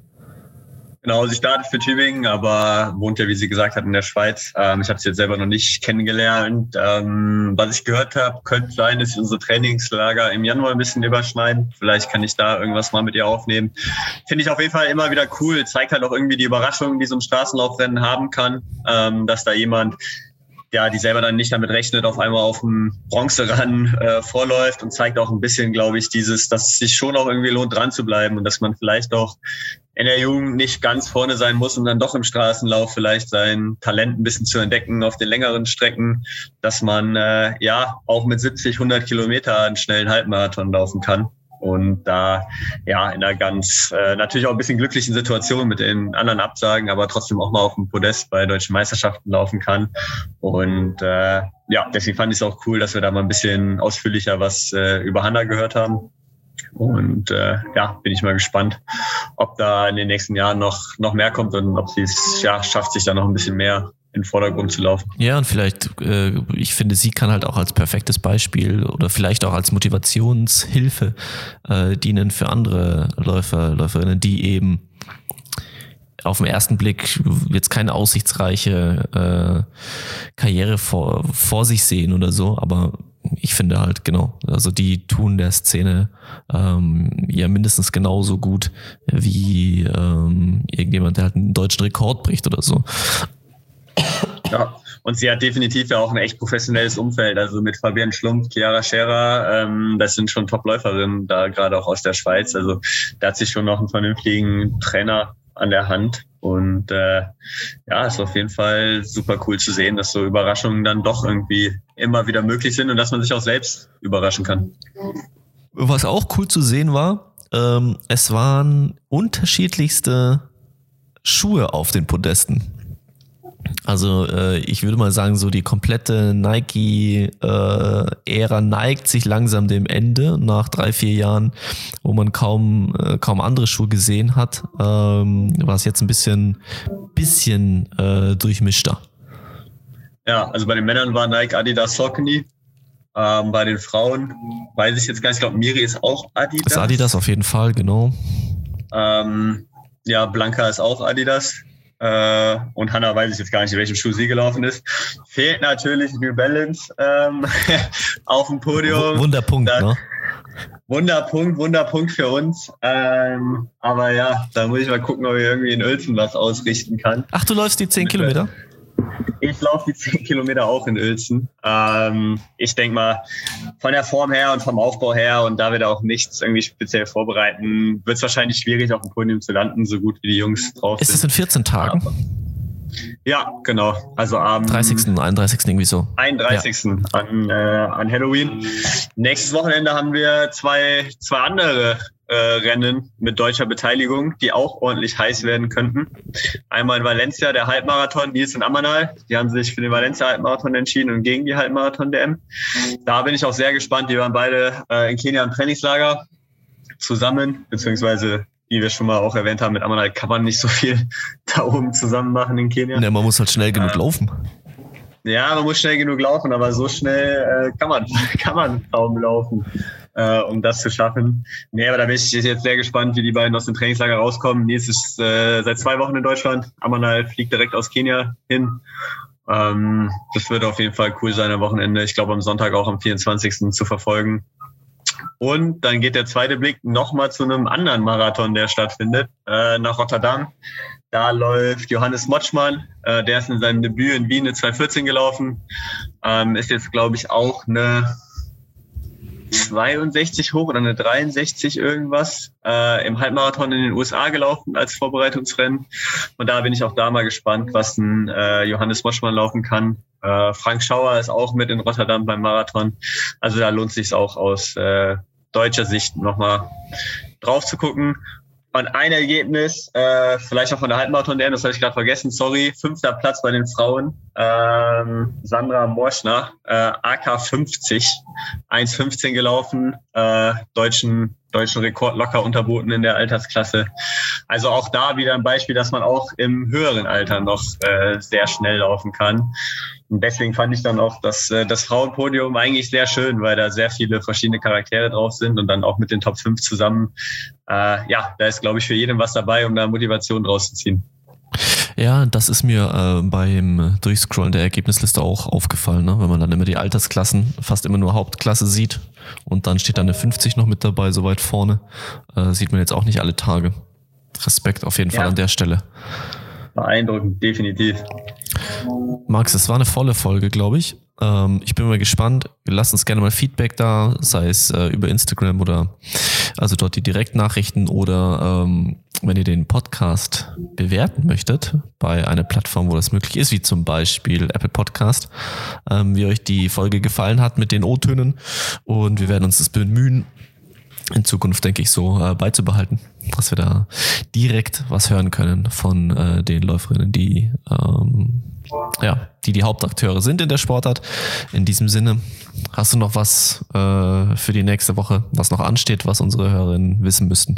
Genau, sie startet für Tübingen, aber wohnt ja, wie sie gesagt hat, in der Schweiz. Ähm, ich habe sie jetzt selber noch nicht kennengelernt. Ähm, was ich gehört habe, könnte sein, dass sie unsere Trainingslager im Januar ein bisschen überschneiden. Vielleicht kann ich da irgendwas mal mit ihr aufnehmen. Finde ich auf jeden Fall immer wieder cool. Zeigt halt auch irgendwie die Überraschung, die so ein Straßenlaufrennen haben kann, ähm, dass da jemand ja, die selber dann nicht damit rechnet, auf einmal auf dem Bronze-Run äh, vorläuft und zeigt auch ein bisschen, glaube ich, dieses, dass es sich schon auch irgendwie lohnt, dran zu bleiben und dass man vielleicht auch in der Jugend nicht ganz vorne sein muss, um dann doch im Straßenlauf vielleicht sein Talent ein bisschen zu entdecken auf den längeren Strecken, dass man äh, ja auch mit 70, 100 Kilometer einen schnellen Halbmarathon laufen kann und da ja in einer ganz äh, natürlich auch ein bisschen glücklichen Situation mit den anderen Absagen, aber trotzdem auch mal auf dem Podest bei deutschen Meisterschaften laufen kann. Und äh, ja, deswegen fand ich es auch cool, dass wir da mal ein bisschen ausführlicher was äh, über Hanna gehört haben. Und äh, ja, bin ich mal gespannt, ob da in den nächsten Jahren noch, noch mehr kommt und ob sie es ja, schafft, sich da noch ein bisschen mehr in den Vordergrund zu laufen. Ja, und vielleicht, äh, ich finde, sie kann halt auch als perfektes Beispiel oder vielleicht auch als Motivationshilfe äh, dienen für andere Läufer, Läuferinnen, die eben auf den ersten Blick jetzt keine aussichtsreiche äh, Karriere vor, vor sich sehen oder so, aber ich finde halt genau, also die tun der Szene ähm, ja mindestens genauso gut wie ähm, irgendjemand, der halt einen deutschen Rekord bricht oder so. Ja, und sie hat definitiv ja auch ein echt professionelles Umfeld. Also mit Fabian Schlumpf, Chiara Scherer, ähm, das sind schon Top-Läuferinnen, da gerade auch aus der Schweiz. Also da hat sie schon noch einen vernünftigen Trainer an der Hand. Und äh, ja, ist auf jeden Fall super cool zu sehen, dass so Überraschungen dann doch irgendwie immer wieder möglich sind und dass man sich auch selbst überraschen kann. Was auch cool zu sehen war, ähm, es waren unterschiedlichste Schuhe auf den Podesten. Also äh, ich würde mal sagen, so die komplette Nike-Ära äh, neigt sich langsam dem Ende nach drei, vier Jahren, wo man kaum, äh, kaum andere Schuhe gesehen hat, ähm, war es jetzt ein bisschen, bisschen äh, durchmischter. Ja, also bei den Männern war Nike Adidas Saucony. Ähm, bei den Frauen weiß ich jetzt gar nicht, ich glaube Miri ist auch Adidas. Ist Adidas auf jeden Fall, genau. Ähm, ja, Blanca ist auch Adidas. Äh, und Hanna weiß ich jetzt gar nicht, in welchem Schuh sie gelaufen ist. Fehlt natürlich New Balance ähm, auf dem Podium. Wunderpunkt, da, ne? Wunderpunkt, Wunderpunkt für uns. Ähm, aber ja, da muss ich mal gucken, ob ich irgendwie in Uelzen was ausrichten kann. Ach, du läufst die 10 Kilometer? Ich laufe die 10 Kilometer auch in Uelzen. Ähm, ich denke mal, von der Form her und vom Aufbau her und da wir da auch nichts irgendwie speziell vorbereiten, wird es wahrscheinlich schwierig, auf dem Podium zu landen, so gut wie die Jungs drauf sind. Ist es in 14 Tagen? Aber ja, genau. Also am 30., 31. irgendwie so. 31. Ja. An, äh, an Halloween. Nächstes Wochenende haben wir zwei, zwei andere äh, Rennen mit deutscher Beteiligung, die auch ordentlich heiß werden könnten. Einmal in Valencia, der Halbmarathon, die ist in Amanal. Die haben sich für den Valencia Halbmarathon entschieden und gegen die Halbmarathon-DM. Da bin ich auch sehr gespannt. Die waren beide äh, in Kenia im Trainingslager zusammen, beziehungsweise wie wir schon mal auch erwähnt haben, mit Amanal kann man nicht so viel da oben zusammen machen in Kenia. Ne, man muss halt schnell genug laufen. Ja, man muss schnell genug laufen, aber so schnell äh, kann man kann man kaum laufen, äh, um das zu schaffen. Nee, aber da bin ich jetzt sehr gespannt, wie die beiden aus dem Trainingslager rauskommen. Nils ist äh, seit zwei Wochen in Deutschland. Amanal fliegt direkt aus Kenia hin. Ähm, das wird auf jeden Fall cool sein am Wochenende. Ich glaube am Sonntag auch am 24. zu verfolgen. Und dann geht der zweite Blick nochmal zu einem anderen Marathon, der stattfindet, äh, nach Rotterdam. Da läuft Johannes Motschmann, äh, der ist in seinem Debüt in Wien eine 214 gelaufen, ähm, ist jetzt, glaube ich, auch eine 62 hoch oder eine 63 irgendwas äh, im Halbmarathon in den USA gelaufen als Vorbereitungsrennen. Und da bin ich auch da mal gespannt, was ein äh, Johannes Moschmann laufen kann. Äh, Frank Schauer ist auch mit in Rotterdam beim Marathon. Also da lohnt sich auch aus äh, deutscher Sicht nochmal drauf zu gucken. Und ein Ergebnis, äh, vielleicht auch von der Halbmarathon der, das habe ich gerade vergessen, sorry, fünfter Platz bei den Frauen, ähm, Sandra Morschner, äh, AK 50, 1,15 gelaufen, äh, deutschen, deutschen Rekord locker unterboten in der Altersklasse. Also auch da wieder ein Beispiel, dass man auch im höheren Alter noch äh, sehr schnell laufen kann. Und deswegen fand ich dann auch das, äh, das Frauenpodium eigentlich sehr schön, weil da sehr viele verschiedene Charaktere drauf sind und dann auch mit den Top 5 zusammen. Äh, ja, da ist, glaube ich, für jeden was dabei, um da Motivation draus zu ziehen. Ja, das ist mir äh, beim Durchscrollen der Ergebnisliste auch aufgefallen, ne? wenn man dann immer die Altersklassen fast immer nur Hauptklasse sieht und dann steht da eine 50 noch mit dabei, so weit vorne. Äh, sieht man jetzt auch nicht alle Tage. Respekt auf jeden Fall an der Stelle. Beeindruckend, definitiv. Max, es war eine volle Folge, glaube ich. Ähm, ich bin mal gespannt. Lasst uns gerne mal Feedback da, sei es äh, über Instagram oder also dort die Direktnachrichten oder ähm, wenn ihr den Podcast bewerten möchtet bei einer Plattform, wo das möglich ist, wie zum Beispiel Apple Podcast, ähm, wie euch die Folge gefallen hat mit den O-Tönen und wir werden uns das bemühen, in Zukunft, denke ich, so äh, beizubehalten, dass wir da direkt was hören können von äh, den Läuferinnen, die ähm, ja, die die Hauptakteure sind in der Sportart. In diesem Sinne, hast du noch was äh, für die nächste Woche, was noch ansteht, was unsere Hörerinnen wissen müssten?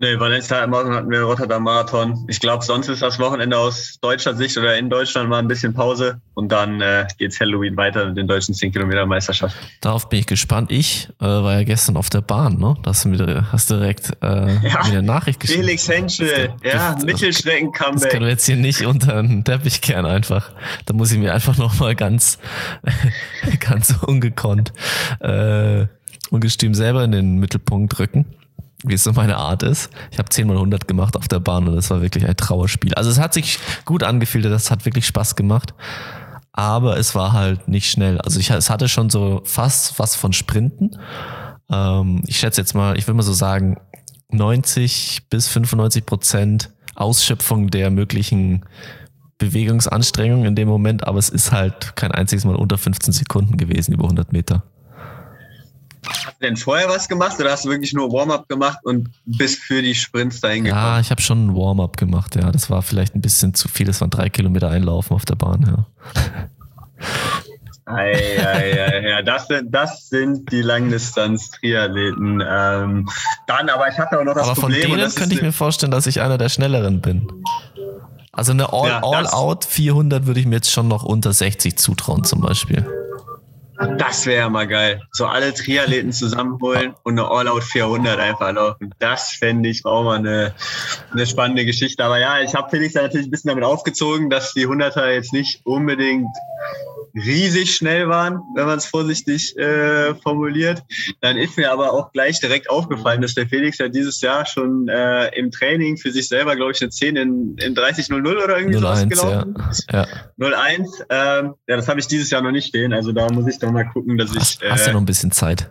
Nee, Valencia morgen hatten wir Rotterdam Marathon. Ich glaube, sonst ist das Wochenende aus deutscher Sicht oder in Deutschland mal ein bisschen Pause und dann äh, geht's Halloween weiter mit den deutschen 10 Kilometer Meisterschaft. Darauf bin ich gespannt. Ich äh, war ja gestern auf der Bahn, ne? Da hast du mir hast direkt äh, ja, eine Nachricht geschickt. Felix Henschel, ja, Mittelstrecken-Comeback. Das können wir jetzt hier nicht unter den Teppich kehren einfach. Da muss ich mir einfach nochmal ganz, ganz ungekonnt, äh, ungestüm selber in den Mittelpunkt drücken wie es so meine Art ist. Ich habe 10 mal 100 gemacht auf der Bahn und das war wirklich ein Trauerspiel. Also es hat sich gut angefühlt, das hat wirklich Spaß gemacht, aber es war halt nicht schnell. Also ich, es hatte schon so fast was von Sprinten. Ähm, ich schätze jetzt mal, ich will mal so sagen, 90 bis 95 Prozent Ausschöpfung der möglichen Bewegungsanstrengung in dem Moment, aber es ist halt kein einziges Mal unter 15 Sekunden gewesen über 100 Meter. Du denn vorher was gemacht oder hast du wirklich nur Warm-up gemacht und bist für die Sprints dahin gekommen? Ja, ich habe schon ein Warm-up gemacht, ja. Das war vielleicht ein bisschen zu viel. Das waren drei Kilometer Einlaufen auf der Bahn, ja. Ei, ei, ei, ja, das sind, das sind die Langdistanz-Triathleten. Ähm, dann, aber ich hatte auch noch das aber Problem. Aber von denen könnte ich mir vorstellen, dass ich einer der Schnelleren bin. Also eine All-Out ja, 400 würde ich mir jetzt schon noch unter 60 zutrauen zum Beispiel. Das wäre ja mal geil. So alle Triathleten zusammenholen und eine All-Out 400 einfach laufen. Das fände ich auch mal eine, eine spannende Geschichte. Aber ja, ich habe Felix natürlich ein bisschen damit aufgezogen, dass die 100er jetzt nicht unbedingt riesig schnell waren, wenn man es vorsichtig äh, formuliert. Dann ist mir aber auch gleich direkt aufgefallen, dass der Felix ja dieses Jahr schon äh, im Training für sich selber, glaube ich, eine 10 in, in 30.00 oder irgendwie sowas gelaufen ja. ja. 01. Ähm, ja, das habe ich dieses Jahr noch nicht stehen. Also da muss ich doch mal gucken, dass hast, ich. Äh, hast du noch ein bisschen Zeit?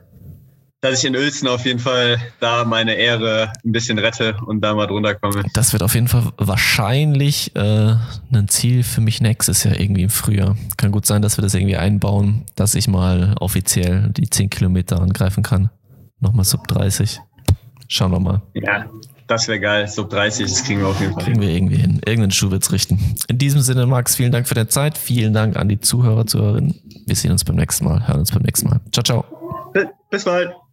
Dass ich in Uelzen auf jeden Fall da meine Ehre ein bisschen rette und da mal drunter komme. Das wird auf jeden Fall wahrscheinlich äh, ein Ziel für mich nächstes Jahr irgendwie im Frühjahr. Kann gut sein, dass wir das irgendwie einbauen, dass ich mal offiziell die 10 Kilometer angreifen kann. Nochmal Sub 30. Schauen wir mal. Ja, das wäre geil. Sub 30, das kriegen wir auf jeden Fall. Kriegen wir irgendwie hin. Irgendeinen Schuh wird's richten. In diesem Sinne, Max, vielen Dank für deine Zeit. Vielen Dank an die Zuhörer, Zuhörerinnen. Wir sehen uns beim nächsten Mal, hören uns beim nächsten Mal. Ciao, ciao. Bis bald.